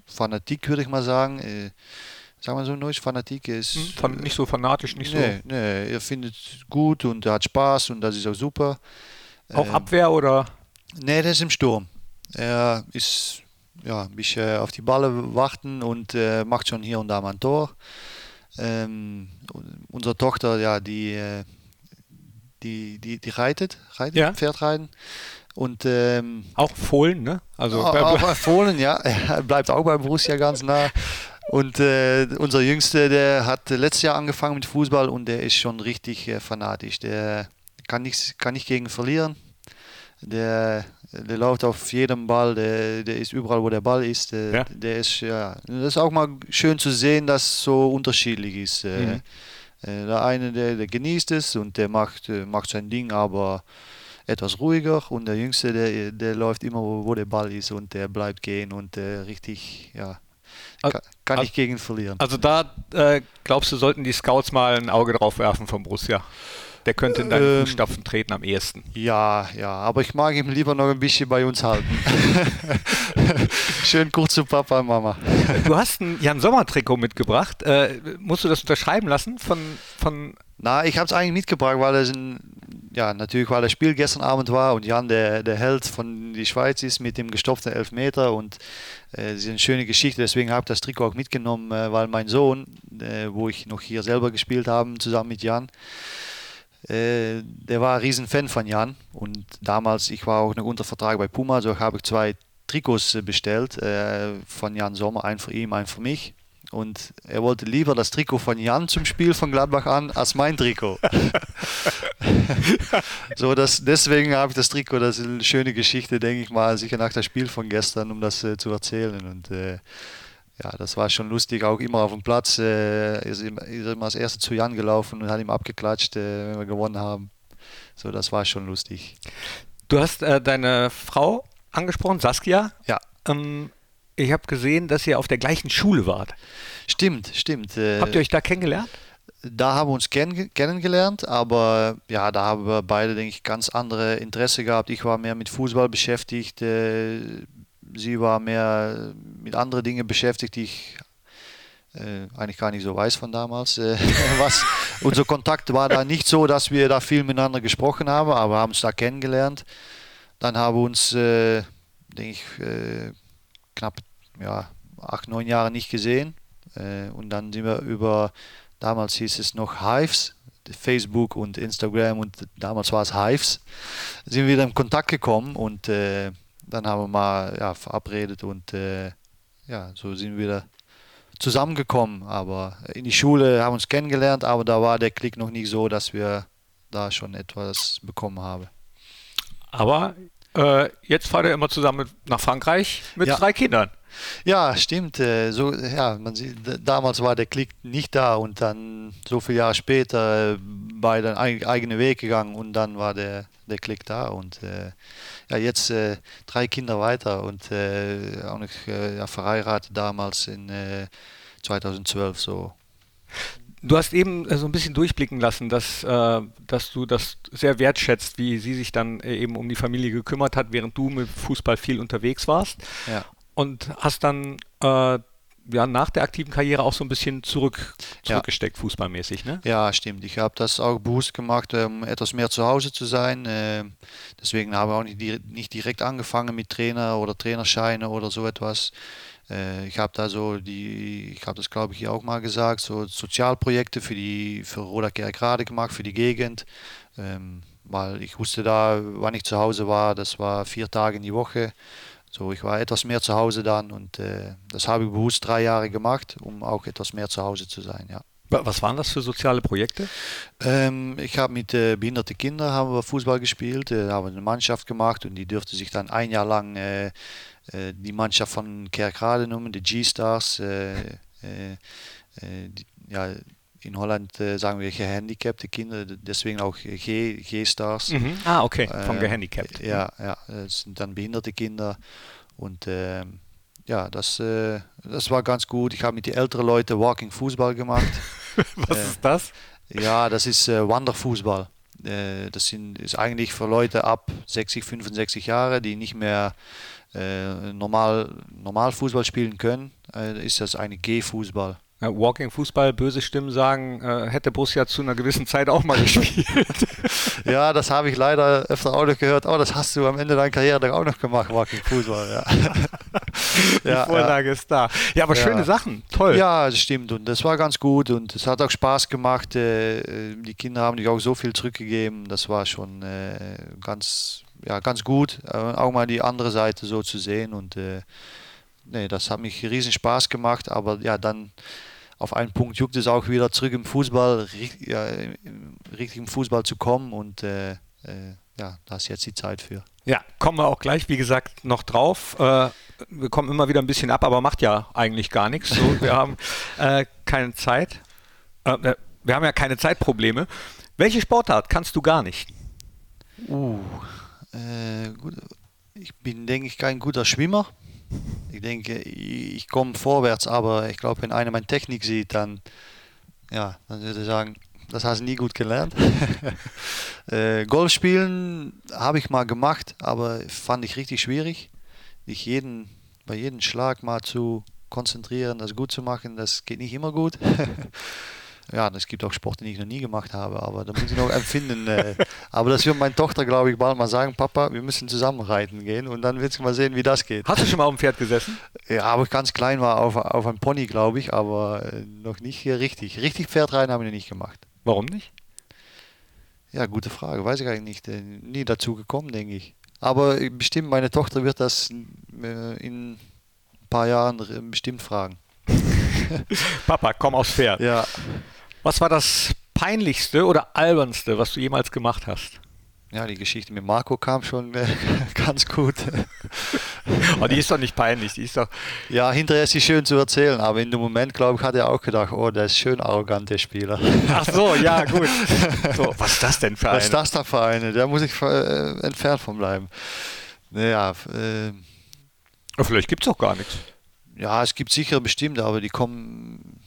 Speaker 2: fanatik, würde ich mal sagen. Äh, sagen wir so neues Fanatik ist.
Speaker 1: Hm, Fan nicht so fanatisch, nicht
Speaker 2: nee,
Speaker 1: so.
Speaker 2: Nee, er findet es gut und er hat Spaß und das ist auch super.
Speaker 1: Auch ähm, Abwehr oder?
Speaker 2: Nee, der ist im Sturm. Er ist ja, ein bisschen auf die Balle warten und äh, macht schon hier und da mal ein Tor. Ähm, unsere Tochter, ja, die, äh, die, die, die reitet, reitet ja. Pferdreiten. Und, ähm,
Speaker 1: auch Fohlen, ne?
Speaker 2: Also auch, auch Fohlen, ja. Er bleibt auch beim Borussia ganz nah. Und äh, unser Jüngster, der hat letztes Jahr angefangen mit Fußball und der ist schon richtig äh, fanatisch. Der kann nicht, kann nicht gegen verlieren. Der, der läuft auf jedem Ball, der, der ist überall, wo der Ball ist. Der, ja. der ist, ja, das ist auch mal schön zu sehen, dass es so unterschiedlich ist. Äh, mhm. Äh, der eine, der, der genießt es und der macht, äh, macht sein Ding, aber etwas ruhiger und der Jüngste, der, der läuft immer, wo, wo der Ball ist und der bleibt gehen und der richtig, ja, kann, kann ich gegen verlieren.
Speaker 1: Also da äh, glaubst du, sollten die Scouts mal ein Auge drauf werfen vom Borussia? Der könnte in deine ähm, Fußstapfen treten am ehesten.
Speaker 2: Ja, ja, aber ich mag ihn lieber noch ein bisschen bei uns halten. Schön kurz zu Papa und Mama.
Speaker 1: Du hast ein Jan Sommer Trikot mitgebracht. Äh, musst du das unterschreiben lassen von, von
Speaker 2: na, ich habe es eigentlich mitgebracht, weil es ein, ja, natürlich, weil das Spiel gestern Abend war und Jan der, der Held von die Schweiz ist mit dem gestopften Elfmeter und äh, das ist eine schöne Geschichte. Deswegen habe ich das Trikot auch mitgenommen, äh, weil mein Sohn, äh, wo ich noch hier selber gespielt habe, zusammen mit Jan, äh, der war ein Riesenfan von Jan und damals, ich war auch noch unter Vertrag bei Puma, so habe ich zwei Trikots äh, bestellt äh, von Jan Sommer, ein für ihn, ein für mich. Und er wollte lieber das Trikot von Jan zum Spiel von Gladbach an als mein Trikot. so, das, deswegen habe ich das Trikot, das ist eine schöne Geschichte, denke ich mal, sicher nach dem Spiel von gestern, um das äh, zu erzählen. Und äh, ja, das war schon lustig, auch immer auf dem Platz. Äh, ist, immer, ist immer als Erste zu Jan gelaufen und hat ihm abgeklatscht, äh, wenn wir gewonnen haben. So, das war schon lustig.
Speaker 1: Du hast äh, deine Frau angesprochen, Saskia.
Speaker 2: Ja.
Speaker 1: Ähm, ich habe gesehen, dass ihr auf der gleichen Schule wart.
Speaker 2: Stimmt, stimmt.
Speaker 1: Äh, Habt ihr euch da kennengelernt?
Speaker 2: Da haben wir uns kenn kennengelernt, aber ja, da haben wir beide, denke ich, ganz andere Interesse gehabt. Ich war mehr mit Fußball beschäftigt, äh, sie war mehr mit anderen Dingen beschäftigt, die ich äh, eigentlich gar nicht so weiß von damals. Äh, was, unser Kontakt war da nicht so, dass wir da viel miteinander gesprochen haben, aber haben uns da kennengelernt. Dann haben wir uns, äh, denke ich, äh, knapp ja, acht, neun Jahre nicht gesehen. Äh, und dann sind wir über, damals hieß es noch Hives, Facebook und Instagram und damals war es Hives, sind wir wieder in Kontakt gekommen und äh, dann haben wir mal ja, verabredet und äh, ja, so sind wir wieder zusammengekommen. Aber in die Schule haben wir uns kennengelernt, aber da war der Klick noch nicht so, dass wir da schon etwas bekommen haben.
Speaker 1: Aber äh, jetzt fahrt ihr immer zusammen nach Frankreich mit ja. drei Kindern.
Speaker 2: Ja, stimmt. Äh, so, ja, man sieht, damals war der Klick nicht da und dann so viele Jahre später äh, beide eigene Weg gegangen und dann war der, der Klick da und äh, ja, jetzt äh, drei Kinder weiter und äh, auch noch äh, ja, verheiratet damals in 2012 so.
Speaker 1: Du hast eben äh, so ein bisschen durchblicken lassen, dass, äh, dass du das sehr wertschätzt, wie sie sich dann äh, eben um die Familie gekümmert hat, während du mit Fußball viel unterwegs warst.
Speaker 2: Ja.
Speaker 1: Und hast dann äh, ja, nach der aktiven Karriere auch so ein bisschen zurück, zurückgesteckt, ja. fußballmäßig, ne?
Speaker 2: Ja, stimmt. Ich habe das auch bewusst gemacht, um etwas mehr zu Hause zu sein. Äh, deswegen habe ich auch nicht, nicht direkt angefangen mit Trainer oder Trainerscheine oder so etwas. Äh, ich habe da so die, ich habe das glaube ich hier auch mal gesagt, so Sozialprojekte für die für Roda gerade gemacht, für die Gegend. Ähm, weil ich wusste da, wann ich zu Hause war, das war vier Tage in die Woche. So, ich war etwas mehr zu Hause dann und äh, das habe ich bewusst drei Jahre gemacht, um auch etwas mehr zu Hause zu sein, ja.
Speaker 1: Was waren das für soziale Projekte?
Speaker 2: Ähm, ich habe mit äh, behinderten Kindern haben wir Fußball gespielt, äh, haben eine Mannschaft gemacht und die dürfte sich dann ein Jahr lang äh, äh, die Mannschaft von Kerkrade nennen, die G-Stars. Äh, äh, ja, in Holland sagen wir gehandicapte Kinder, deswegen auch G-Stars.
Speaker 1: Mhm. Ah, okay, von gehandicapt.
Speaker 2: Ja, ja, das sind dann behinderte Kinder und ähm, ja, das, äh, das war ganz gut. Ich habe mit den älteren Leuten Walking Fußball gemacht.
Speaker 1: Was äh, ist das?
Speaker 2: Ja, das ist äh, Wanderfußball. das sind, ist eigentlich für Leute ab 60, 65 Jahre, die nicht mehr äh, normal, normal Fußball spielen können, äh, ist das eine G-Fußball.
Speaker 1: Ja, Walking Fußball, böse Stimmen sagen, äh, hätte Borussia zu einer gewissen Zeit auch mal gespielt.
Speaker 2: ja, das habe ich leider öfter auch noch gehört. Oh, das hast du am Ende deiner Karriere auch noch gemacht, Walking Fußball. Ja.
Speaker 1: Die ja, Vorlage ja. ist da. Ja, aber schöne Sachen, toll.
Speaker 2: Ja, das stimmt und das war ganz gut und es hat auch Spaß gemacht. Äh, die Kinder haben dich auch so viel zurückgegeben. Das war schon äh, ganz ja, ganz gut, äh, auch mal die andere Seite so zu sehen. Und nee, das hat mich riesen Spaß gemacht. Aber ja, dann auf einen Punkt juckt es auch wieder zurück im Fußball, ja, richtig im Fußball zu kommen. Und äh, äh, ja, da ist jetzt die Zeit für.
Speaker 1: Ja, kommen wir auch gleich, wie gesagt, noch drauf. Äh, wir kommen immer wieder ein bisschen ab, aber macht ja eigentlich gar nichts. So, wir haben äh, keine Zeit. Äh, wir haben ja keine Zeitprobleme. Welche Sportart kannst du gar nicht?
Speaker 2: Uh, äh, gut, ich bin, denke ich, kein guter Schwimmer. Ich denke, ich, komme vorwärts, aber ich glaube, wenn einer meine Technik sieht, dann, ja, dann würde ich sagen, das hast du nie gut gelernt. äh, Golf spielen habe ich mal gemacht, aber fand ich richtig schwierig. Dich jeden, bei jedem Schlag mal zu konzentrieren, das gut zu machen, das geht nicht immer gut. ja, es gibt auch Sport, die ich noch nie gemacht habe, aber da muss ich noch empfinden. Äh, aber das wird meine Tochter, glaube ich, bald mal sagen, Papa, wir müssen zusammen reiten gehen und dann willst du mal sehen, wie das geht.
Speaker 1: Hast du schon mal auf dem Pferd gesessen?
Speaker 2: Ja, aber ich ganz klein war auf, auf einem Pony, glaube ich, aber äh, noch nicht hier richtig. Richtig Pferdreiten haben wir nicht gemacht.
Speaker 1: Warum nicht?
Speaker 2: Ja, gute Frage, weiß ich eigentlich nicht. Äh, nie dazu gekommen, denke ich. Aber bestimmt, meine Tochter wird das in ein paar Jahren bestimmt fragen.
Speaker 1: Papa, komm aufs Pferd.
Speaker 2: Ja.
Speaker 1: Was war das peinlichste oder albernste, was du jemals gemacht hast?
Speaker 2: Ja, die Geschichte mit Marco kam schon äh, ganz gut.
Speaker 1: oh, die ist doch nicht peinlich, die ist doch.
Speaker 2: Ja, hinterher ist sie schön zu erzählen, aber in dem Moment, glaube ich, hat er auch gedacht, oh, der ist schön arrogant, der Spieler.
Speaker 1: Ach so, ja, gut. So, was ist das denn für eine?
Speaker 2: Was ist das da für eine? Da muss ich äh, entfernt von bleiben. Naja, äh,
Speaker 1: Vielleicht gibt es auch gar nichts.
Speaker 2: Ja, es gibt sicher bestimmt, aber die kommen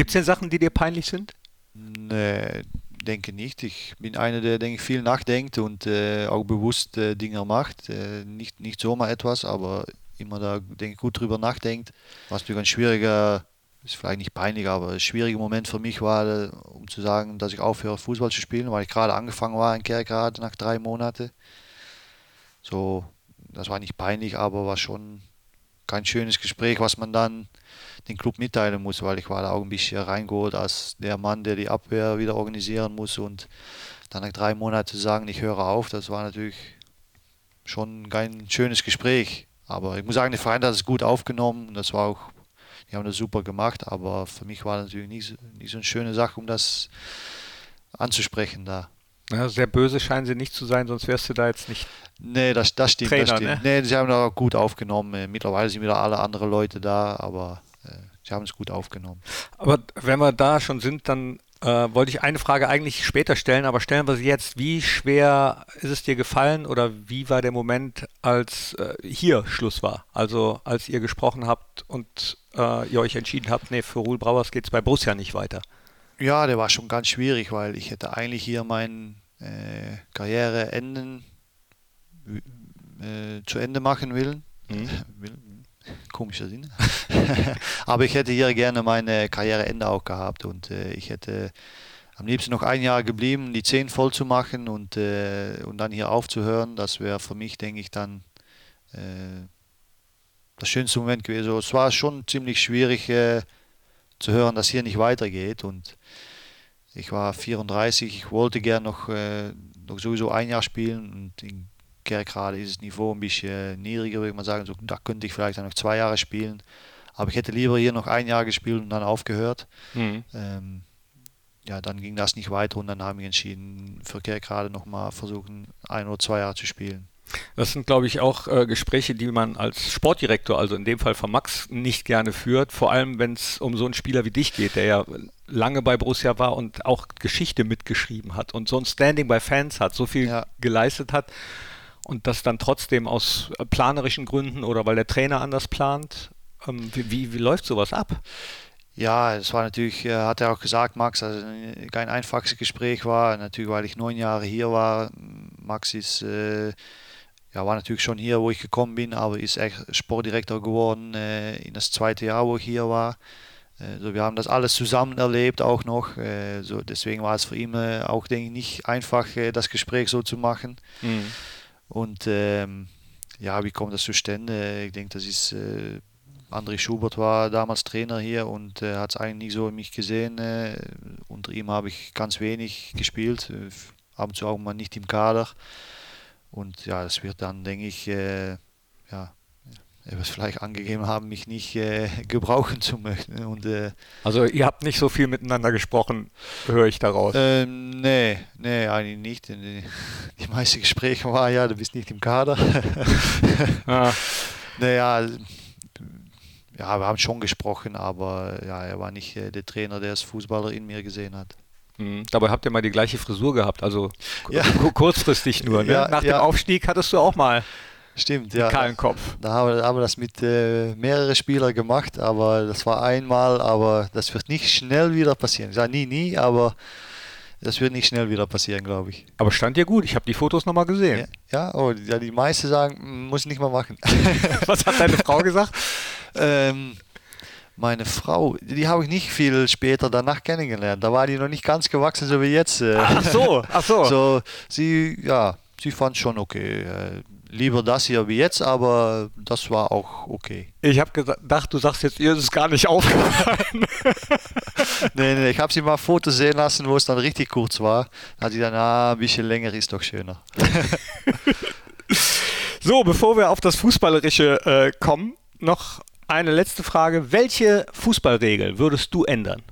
Speaker 1: Gibt es denn Sachen, die dir peinlich sind?
Speaker 2: Nee, denke nicht. Ich bin einer, der denke viel nachdenkt und äh, auch bewusst äh, Dinge macht. Äh, nicht, nicht so mal etwas, aber immer da denke gut drüber nachdenkt. Was natürlich ein schwieriger, ist vielleicht nicht peinlich, aber ein schwieriger Moment für mich war, äh, um zu sagen, dass ich aufhöre Fußball zu spielen, weil ich gerade angefangen war in Kerkrade nach drei Monaten. So, das war nicht peinlich, aber war schon kein schönes Gespräch, was man dann den Club mitteilen muss, weil ich war da auch ein bisschen reingeholt als der Mann, der die Abwehr wieder organisieren muss und dann nach drei Monaten sagen, ich höre auf, das war natürlich schon kein schönes Gespräch. Aber ich muss sagen, der Verein hat es gut aufgenommen und das war auch, die haben das super gemacht, aber für mich war das natürlich nicht, nicht so eine schöne Sache, um das anzusprechen da.
Speaker 1: Ja, sehr böse scheinen sie nicht zu sein, sonst wärst du da jetzt nicht.
Speaker 2: Nee, das, das stimmt. Trainer, das stimmt. Ne? Nee, sie haben auch gut aufgenommen. Mittlerweile sind wieder alle anderen Leute da, aber sie haben es gut aufgenommen.
Speaker 1: Aber wenn wir da schon sind, dann äh, wollte ich eine Frage eigentlich später stellen, aber stellen wir sie jetzt. Wie schwer ist es dir gefallen oder wie war der Moment, als äh, hier Schluss war? Also als ihr gesprochen habt und äh, ihr euch entschieden habt, nee, für Ruhl Brauers geht es bei Borussia nicht weiter.
Speaker 2: Ja, der war schon ganz schwierig, weil ich hätte eigentlich hier meine äh, Karriere enden, äh, zu Ende machen willen. Mhm. Komischer Sinn. Aber ich hätte hier gerne meine Karriereende auch gehabt und äh, ich hätte am liebsten noch ein Jahr geblieben, die zehn voll zu machen und, äh, und dann hier aufzuhören. Das wäre für mich, denke ich, dann äh, das schönste Moment gewesen. Es war schon ziemlich schwierig äh, zu hören, dass hier nicht weitergeht und ich war 34, ich wollte gerne noch, äh, noch sowieso ein Jahr spielen und in Kerkrade ist das Niveau ein bisschen niedriger, würde ich mal sagen. So, da könnte ich vielleicht noch zwei Jahre spielen. Aber ich hätte lieber hier noch ein Jahr gespielt und dann aufgehört. Mhm. Ähm, ja, dann ging das nicht weiter und dann haben wir entschieden, für Kerkrade nochmal versuchen, ein oder zwei Jahre zu spielen.
Speaker 1: Das sind, glaube ich, auch äh, Gespräche, die man als Sportdirektor, also in dem Fall von Max, nicht gerne führt. Vor allem, wenn es um so einen Spieler wie dich geht, der ja lange bei Borussia war und auch Geschichte mitgeschrieben hat und so ein Standing bei Fans hat, so viel ja. geleistet hat und das dann trotzdem aus planerischen Gründen oder weil der Trainer anders plant. Ähm, wie, wie, wie läuft sowas ab?
Speaker 2: Ja, es war natürlich, äh, hat er auch gesagt, Max, also kein einfaches Gespräch war. Natürlich, weil ich neun Jahre hier war. Max ist äh, ja, war natürlich schon hier, wo ich gekommen bin, aber ist echt Sportdirektor geworden äh, in das zweite Jahr, wo ich hier war. Äh, so, wir haben das alles zusammen erlebt auch noch. Äh, so, deswegen war es für ihn äh, auch, denke ich, nicht einfach, äh, das Gespräch so zu machen. Mhm. Und ähm, ja, wie kommt das zustande? Ich denke, das ist. Äh, André Schubert war damals Trainer hier und äh, hat es eigentlich nicht so in mich gesehen. unter ihm habe ich ganz wenig gespielt, ab und zu auch mal nicht im Kader. Und ja, das wird dann, denke ich, äh, ja, vielleicht angegeben haben, mich nicht äh, gebrauchen zu möchten. Und, äh,
Speaker 1: also ihr habt nicht so viel miteinander gesprochen, höre ich daraus.
Speaker 2: Ähm, nee, nee, eigentlich nicht. Die, die meisten Gespräche waren ja, du bist nicht im Kader. ah. Naja, ja, wir haben schon gesprochen, aber ja, er war nicht äh, der Trainer, der das Fußballer in mir gesehen hat.
Speaker 1: Mhm. Dabei habt ihr mal die gleiche Frisur gehabt, also ja. kurzfristig nur. Ne? Ja, Nach dem Aufstieg hattest du auch mal
Speaker 2: Stimmt, ja.
Speaker 1: Kahlen Kopf.
Speaker 2: Da haben wir, haben wir das mit äh, mehreren Spielern gemacht, aber das war einmal, aber das wird nicht schnell wieder passieren. Ich sage nie, nie, aber das wird nicht schnell wieder passieren, glaube ich.
Speaker 1: Aber stand dir gut, ich habe die Fotos nochmal gesehen.
Speaker 2: Ja, ja, oh, ja, die meisten sagen, muss ich nicht mal machen.
Speaker 1: Was hat deine Frau gesagt?
Speaker 2: ähm, meine Frau, die habe ich nicht viel später danach kennengelernt. Da war die noch nicht ganz gewachsen, so wie jetzt.
Speaker 1: Äh. Ach so, ach so.
Speaker 2: so sie, ja, sie fand schon okay. Lieber das hier wie jetzt, aber das war auch okay.
Speaker 1: Ich habe gedacht, du sagst jetzt, ihr ist es gar nicht aufgefallen.
Speaker 2: nee, nee, ich habe sie mal Fotos sehen lassen, wo es dann richtig kurz war. Da hat sie dann, ah, ein bisschen länger ist doch schöner.
Speaker 1: so, bevor wir auf das Fußballerische äh, kommen, noch eine letzte Frage. Welche Fußballregel würdest du ändern?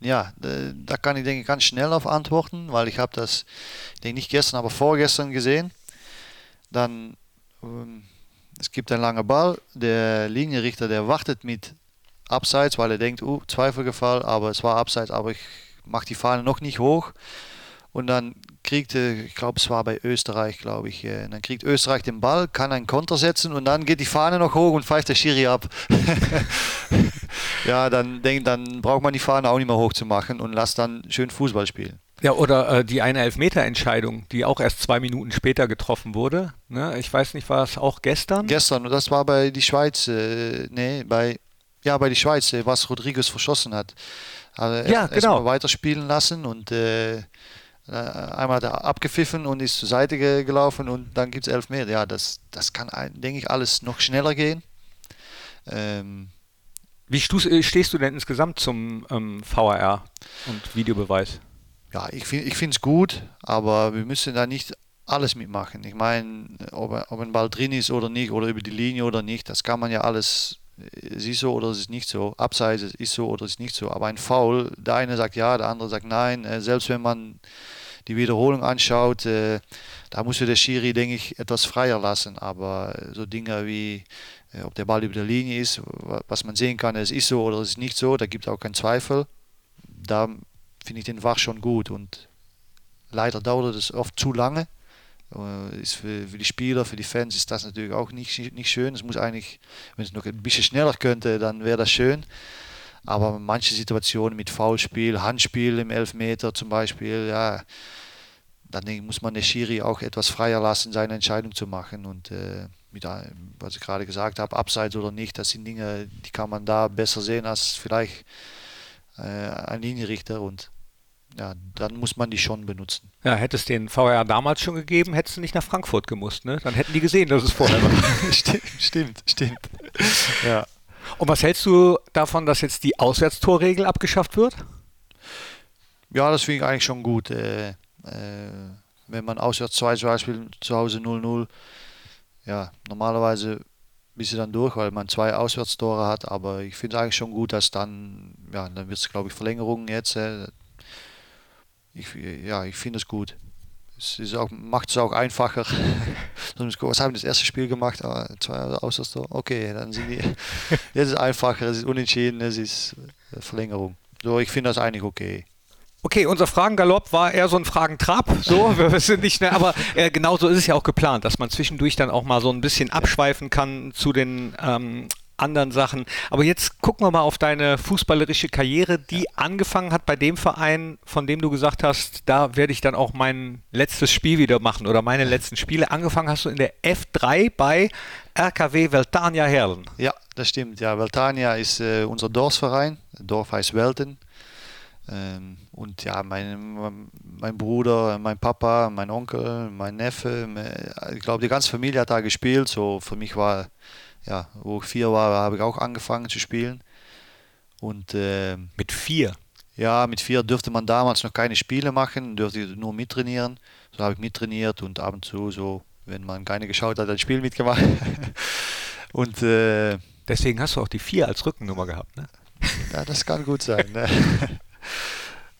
Speaker 2: Ja, da kann ich denke ganz schnell auf antworten, weil ich habe das, denke nicht gestern, aber vorgestern gesehen. Dann, ähm, es gibt einen langen Ball, der Linienrichter, der wartet mit Abseits, weil er denkt, uh, Zweifelgefall, aber es war Abseits, aber ich mache die Fahne noch nicht hoch. Und dann kriegt, ich glaube, es war bei Österreich, glaube ich, äh, dann kriegt Österreich den Ball, kann einen Konter setzen und dann geht die Fahne noch hoch und pfeift der Schiri ab. ja, dann, denk, dann braucht man die Fahne auch nicht mehr hoch zu machen und lasst dann schön Fußball spielen.
Speaker 1: Ja, oder äh, die eine Elfmeter-Entscheidung, die auch erst zwei Minuten später getroffen wurde. Ne? Ich weiß nicht, war es auch gestern?
Speaker 2: Gestern, und das war bei die Schweiz, äh, nee, bei, ja, bei die Schweiz, äh, was Rodriguez verschossen hat. Also ja, erst, genau. Erst weiterspielen lassen und äh, äh, einmal hat er abgepfiffen und ist zur Seite ge gelaufen und dann gibt es elf mehr. Ja, das, das kann, denke ich, alles noch schneller gehen.
Speaker 1: Ähm, Wie äh, stehst du denn insgesamt zum ähm, VAR und Videobeweis?
Speaker 2: Ja, ich finde es gut, aber wir müssen da nicht alles mitmachen. Ich meine, ob, ob ein Ball drin ist oder nicht, oder über die Linie oder nicht, das kann man ja alles es ist so oder es ist nicht so. Abseits ist so oder es ist nicht so. Aber ein Foul, der eine sagt ja, der andere sagt nein. Äh, selbst wenn man die Wiederholung anschaut, äh, da muss der Schiri, denke ich, etwas freier lassen. Aber so Dinge wie, äh, ob der Ball über der Linie ist, was man sehen kann, es ist so oder es ist nicht so, da gibt es auch keinen Zweifel. Da finde ich den Wach schon gut. Und leider dauert es oft zu lange. Äh, ist für, für, die Spieler, für die Fans ist das natürlich auch nicht, nicht schön. Es muss eigentlich, wenn es noch ein bisschen schneller könnte, dann wäre das schön. Aber manche Situationen mit Foulspiel, Handspiel im Elfmeter zum Beispiel, ja, dann muss man der Schiri auch etwas freier lassen, seine Entscheidung zu machen. Und äh, mit, was ich gerade gesagt habe, Abseits oder nicht, das sind Dinge, die kann man da besser sehen als vielleicht äh, ein Linienrichter. Und ja, dann muss man die schon benutzen.
Speaker 1: Ja, hättest den VR damals schon gegeben, hättest du nicht nach Frankfurt gemusst, ne? Dann hätten die gesehen, dass es vorher war.
Speaker 2: stimmt, stimmt, stimmt. Ja.
Speaker 1: Und was hältst du davon, dass jetzt die Auswärtstorregel abgeschafft wird?
Speaker 2: Ja, das finde ich eigentlich schon gut. Äh, äh, wenn man auswärts 2 zum Beispiel zu Hause 0-0, ja, normalerweise du dann durch, weil man zwei Auswärtstore hat, aber ich finde es eigentlich schon gut, dass dann, ja, dann wird es glaube ich Verlängerungen jetzt. Äh, ich, ja, ich finde es gut. Es ist auch, macht es auch einfacher. Was haben wir das erste Spiel gemacht? Ah, zwei Auswärtstore. Okay, dann sind die. Jetzt ist es einfacher, es ist unentschieden, es ist Verlängerung. So, ich finde das eigentlich okay.
Speaker 1: Okay, unser Fragengalopp war eher so ein Fragentrab, so, wir sind nicht mehr, aber äh, genauso ist es ja auch geplant, dass man zwischendurch dann auch mal so ein bisschen abschweifen kann zu den ähm, anderen Sachen. Aber jetzt gucken wir mal auf deine fußballerische Karriere, die ja. angefangen hat bei dem Verein, von dem du gesagt hast, da werde ich dann auch mein letztes Spiel wieder machen oder meine letzten Spiele. Angefangen hast du in der F3 bei RKW Veltania Herlen.
Speaker 2: Ja, das stimmt. Ja, Veltania ist äh, unser Dorfverein. Dorf heißt Welten. Ähm, und ja, mein, mein Bruder, mein Papa, mein Onkel, mein Neffe, ich glaube, die ganze Familie hat da gespielt. So für mich war, ja, wo ich vier war, habe ich auch angefangen zu spielen. Und äh,
Speaker 1: mit vier?
Speaker 2: Ja, mit vier dürfte man damals noch keine Spiele machen, dürfte nur mittrainieren. So habe ich mittrainiert und ab und zu so, wenn man keine geschaut hat, ein Spiel mitgemacht. und äh,
Speaker 1: deswegen hast du auch die vier als Rückennummer gehabt, ne?
Speaker 2: Ja, das kann gut sein. Ne?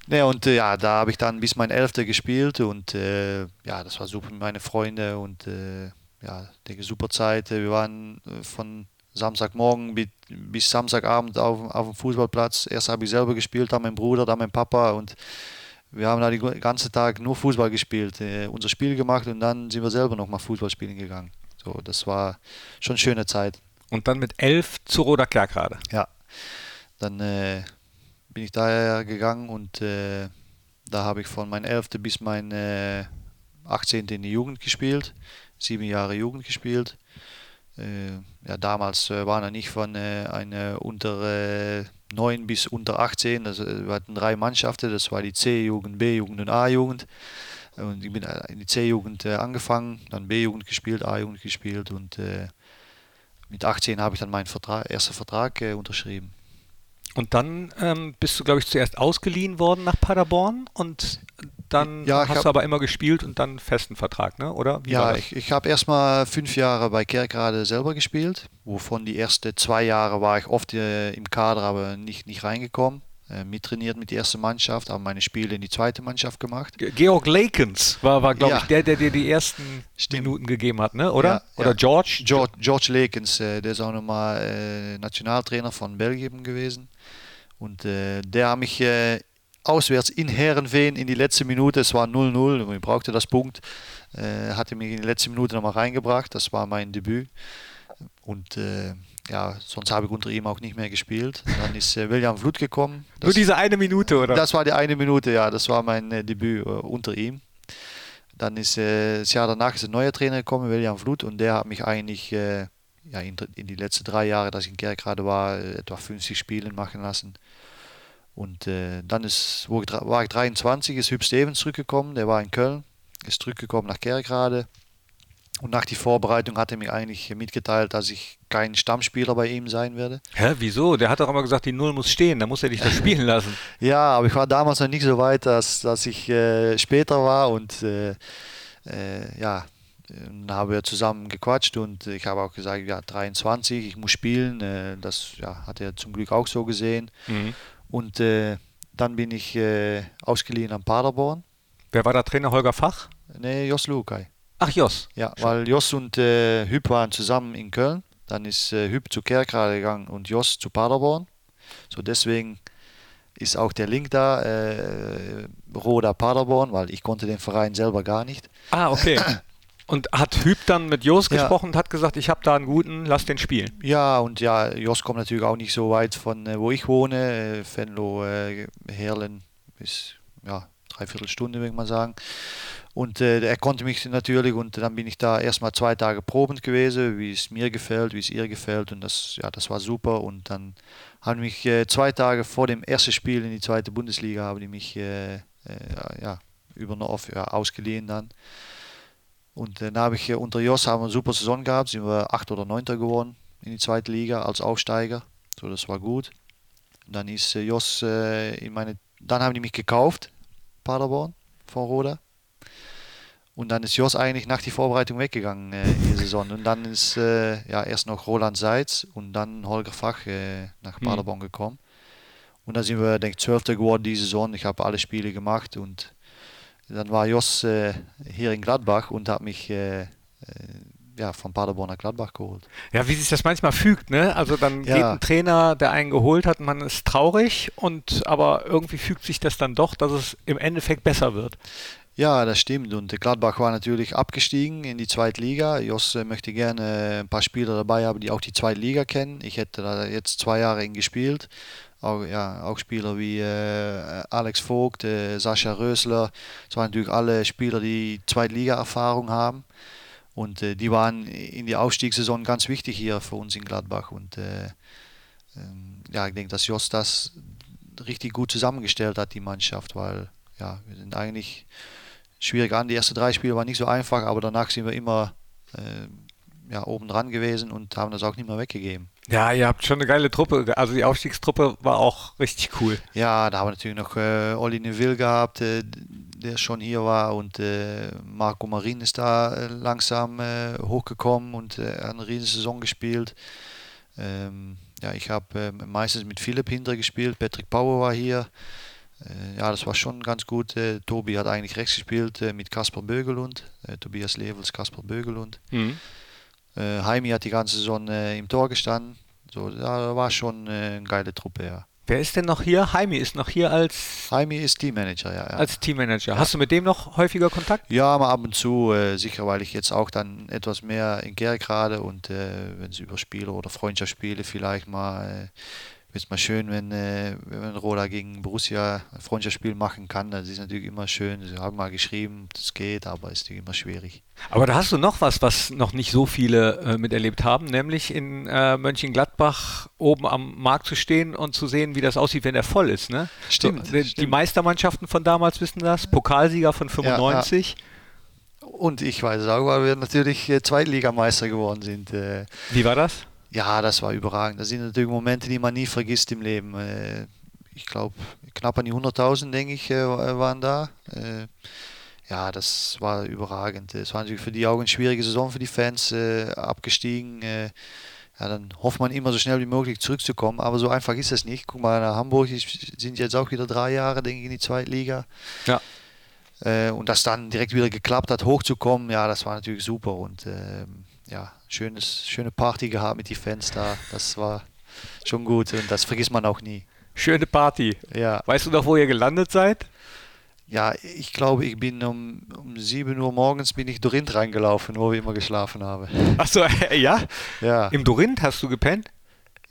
Speaker 2: Ne, und äh, ja, da habe ich dann bis mein Elfter gespielt und äh, ja, das war super mit meinen Freunden und äh, ja, denke super Zeit. Wir waren äh, von Samstagmorgen bis, bis Samstagabend auf, auf dem Fußballplatz. Erst habe ich selber gespielt, dann mein Bruder, dann mein Papa und wir haben da den ganzen Tag nur Fußball gespielt, äh, unser Spiel gemacht und dann sind wir selber nochmal Fußball spielen gegangen. So, das war schon eine schöne Zeit.
Speaker 1: Und dann mit elf zu Roda Kerkrade.
Speaker 2: Ja, dann äh, bin ich daher gegangen und äh, da habe ich von meinem 11. bis mein äh, 18. in die Jugend gespielt, sieben Jahre Jugend gespielt. Äh, ja, damals äh, waren wir nicht von äh, einer unter 9 bis unter 18, also wir hatten drei Mannschaften, das war die C-Jugend, B-Jugend und A-Jugend. Und ich bin in die C-Jugend angefangen, dann B-Jugend gespielt, A-Jugend gespielt und mit 18 habe ich dann meinen Vertrag, ersten Vertrag unterschrieben.
Speaker 1: Und dann ähm, bist du, glaube ich, zuerst ausgeliehen worden nach Paderborn und dann ja, hast hab, du aber immer gespielt und dann festen Vertrag, ne? oder?
Speaker 2: Wie ja, ich, ich habe erstmal fünf Jahre bei Kerkrade selber gespielt, wovon die ersten zwei Jahre war ich oft äh, im Kader, aber nicht, nicht reingekommen. Äh, mittrainiert mit der ersten Mannschaft, habe meine Spiele in die zweite Mannschaft gemacht.
Speaker 1: Georg Lakens war, war glaube ja. ich, der, der dir die ersten Stimmt. Minuten gegeben hat, ne? oder? Ja, oder ja. George?
Speaker 2: George? George Lakens, äh, der ist auch nochmal äh, Nationaltrainer von Belgien gewesen. Und der hat mich auswärts in Herrenveen in die letzte Minute, es war 0-0, ich brauchte das Punkt, hatte mich in die letzte Minute nochmal reingebracht, das war mein Debüt. Und ja, sonst habe ich unter ihm auch nicht mehr gespielt. Dann ist äh, William Flut gekommen.
Speaker 1: Das, Nur diese eine Minute, oder?
Speaker 2: Das war die eine Minute, ja, das war mein äh, Debüt unter ihm. Dann ist das Jahr danach ist ein neuer Trainer gekommen, William Flut, und der hat mich eigentlich ja, in, in die letzten drei Jahre, dass ich in Kerkrade war, etwa 50 Spiele machen lassen. Und äh, dann ist, wo ich, war ich 23, ist Hüb Stevens zurückgekommen, der war in Köln, ist zurückgekommen nach Kerkrade. Und nach der Vorbereitung hat er mir eigentlich mitgeteilt, dass ich kein Stammspieler bei ihm sein werde.
Speaker 1: Hä, wieso? Der hat doch immer gesagt, die Null muss stehen, da muss er dich das spielen lassen.
Speaker 2: ja, aber ich war damals noch nicht so weit, dass, dass ich äh, später war und äh, äh ja, dann haben wir zusammen gequatscht und ich habe auch gesagt, ja, 23, ich muss spielen. Äh, das ja, hat er zum Glück auch so gesehen. Mhm. Und äh, dann bin ich äh, ausgeliehen an Paderborn.
Speaker 1: Wer war der Trainer? Holger Fach?
Speaker 2: Nee, Jos Lukai.
Speaker 1: Ach, Jos.
Speaker 2: Ja, weil Jos und äh, Hüb waren zusammen in Köln. Dann ist äh, Hüb zu Kerkrade gegangen und Jos zu Paderborn. So deswegen ist auch der Link da, äh, Roda Paderborn, weil ich konnte den Verein selber gar nicht.
Speaker 1: Ah, okay. Und hat Hüb dann mit Jos
Speaker 2: Ja.
Speaker 1: gesprochen und hat gesagt, ich habe da einen guten, lass den spielen.
Speaker 2: Ja, und ja, Jos kommt natürlich auch nicht so weit von äh, wo ich wohne. Äh, Venlo, äh, Herlen ist ja dreiviertel Stunde, würde ich mal sagen. Und äh, er konnte mich natürlich und dann bin ich da erstmal zwei Tage probend gewesen, wie es mir gefällt, wie es ihr gefällt und das, ja, das war super. Und dann haben mich äh, zwei Tage vor dem ersten Spiel in die zweite Bundesliga haben die mich äh, äh, ja, über North ja, ausgeliehen dann. Und dann habe ich äh, unter Jos haben wir eine super Saison gehabt, sind wir 8 oder 9 geworden in die zweite Liga als Aufsteiger. So, das war gut. Und dann ist äh, Jos äh, in meine, dann haben die mich gekauft, Paderborn von Roda. Und dann ist Jos eigentlich nach die Vorbereitung weggegangen äh, in die Saison. Und dann ist äh, ja erst noch Roland Seitz und dann Holger Fach äh, nach
Speaker 1: Hm.
Speaker 2: Paderborn gekommen. Und dann sind wir, denke ich, Zwölfter geworden die Saison. Ich habe alle Spiele gemacht und dann war Jos äh, hier in Gladbach und hat mich äh, äh, ja, von Paderborn nach Gladbach geholt.
Speaker 1: Ja, wie sich das manchmal fügt, ne? Also dann
Speaker 2: Ja.
Speaker 1: geht ein Trainer, der einen geholt hat, man ist traurig und aber irgendwie fügt sich das dann doch, dass es im Endeffekt besser wird.
Speaker 2: Ja, das stimmt. Und Gladbach war natürlich abgestiegen in die zweite Liga. Jos möchte gerne ein paar Spieler dabei haben, die auch die zweite Liga kennen. Ich hätte da jetzt zwei Jahre in gespielt. Auch, ja, auch Spieler wie äh, Alex Vogt, äh, Sascha Rösler. Das waren natürlich alle Spieler, die Zweitliga-Erfahrung haben. Und äh, die waren in die Aufstiegssaison ganz wichtig hier für uns in Gladbach. Und äh, ähm, ja, ich denke, dass Jos das richtig gut zusammengestellt hat, die Mannschaft, weil ja, wir sind eigentlich schwierig an. Die ersten drei Spiele waren nicht so einfach, aber danach sind wir immer äh, ja, oben dran gewesen und haben das auch nicht mehr weggegeben.
Speaker 1: Ja, ihr habt schon eine geile Truppe. Also die Aufstiegstruppe war auch richtig cool.
Speaker 2: Ja, da haben wir natürlich noch äh, Olli Neville gehabt, äh, der schon hier war und äh, Marco Marin ist da äh, langsam äh, hochgekommen und äh, hat eine riesen Saison gespielt. Ähm, ja, ich habe äh, meistens mit Philipp hinter gespielt, Patrick Power war hier. Ja, das war schon ganz gut. Tobi hat eigentlich rechts gespielt mit Kasper Bögelund, Tobias Levels, Kasper Bögelund.
Speaker 1: Mhm.
Speaker 2: Heimi hat die ganze Saison im Tor gestanden. So, da war schon eine geile Truppe, ja.
Speaker 1: Wer ist denn noch hier? Heimi ist noch hier als,
Speaker 2: Heimi ist Teammanager, ja. ja.
Speaker 1: als Teammanager. Hast du mit dem noch häufiger Kontakt?
Speaker 2: Ja, mal ab und zu, äh, sicher, weil ich jetzt auch dann etwas mehr in Gergrade und äh, wenn es über Spiele oder Freundschaftsspiele vielleicht mal, äh, es mal schön, wenn, äh, wenn Roda gegen Borussia ein Freundschaftsspiel machen kann. Das ist natürlich immer schön. Sie haben mal geschrieben, das geht, aber ist natürlich immer schwierig.
Speaker 1: Aber da hast du noch was, was noch nicht so viele äh, miterlebt haben, nämlich in äh, Mönchengladbach oben am Markt zu stehen und zu sehen, wie das aussieht, wenn er voll ist. Ne?
Speaker 2: Stimmt,
Speaker 1: So, die, die
Speaker 2: stimmt.
Speaker 1: Meistermannschaften von damals wissen das, Pokalsieger von 95.
Speaker 2: Und ich weiß es auch, weil wir natürlich äh, Zweitligameister geworden sind. Äh,
Speaker 1: Wie war das?
Speaker 2: Ja, das war überragend. Das sind natürlich Momente, die man nie vergisst im Leben. Äh, Ich glaube, knapp an die 100.000, denke ich, äh, waren da. Äh, Ja, das war überragend. Es war natürlich für die auch eine schwierige Saison für die Fans, abgestiegen. Ja, dann hofft man immer so schnell wie möglich zurückzukommen, aber so einfach ist es nicht. Guck mal, nach Hamburg sind jetzt auch wieder drei Jahre, denke ich, in die zweite Liga.
Speaker 1: Ja.
Speaker 2: Und das dann direkt wieder geklappt hat, hochzukommen, ja, das war natürlich super. Und ähm, ja, schönes, schöne Party gehabt mit den Fans da. Das war schon gut und das vergisst man auch nie.
Speaker 1: Schöne Party.
Speaker 2: Ja,
Speaker 1: Weißt du noch, wo ihr gelandet seid?
Speaker 2: ja ich glaube, ich bin um, um 7 Uhr morgens bin ich Dorint reingelaufen, wo wir immer geschlafen haben.
Speaker 1: Achso, ja?
Speaker 2: Ja,
Speaker 1: Im Dorinth hast du gepennt?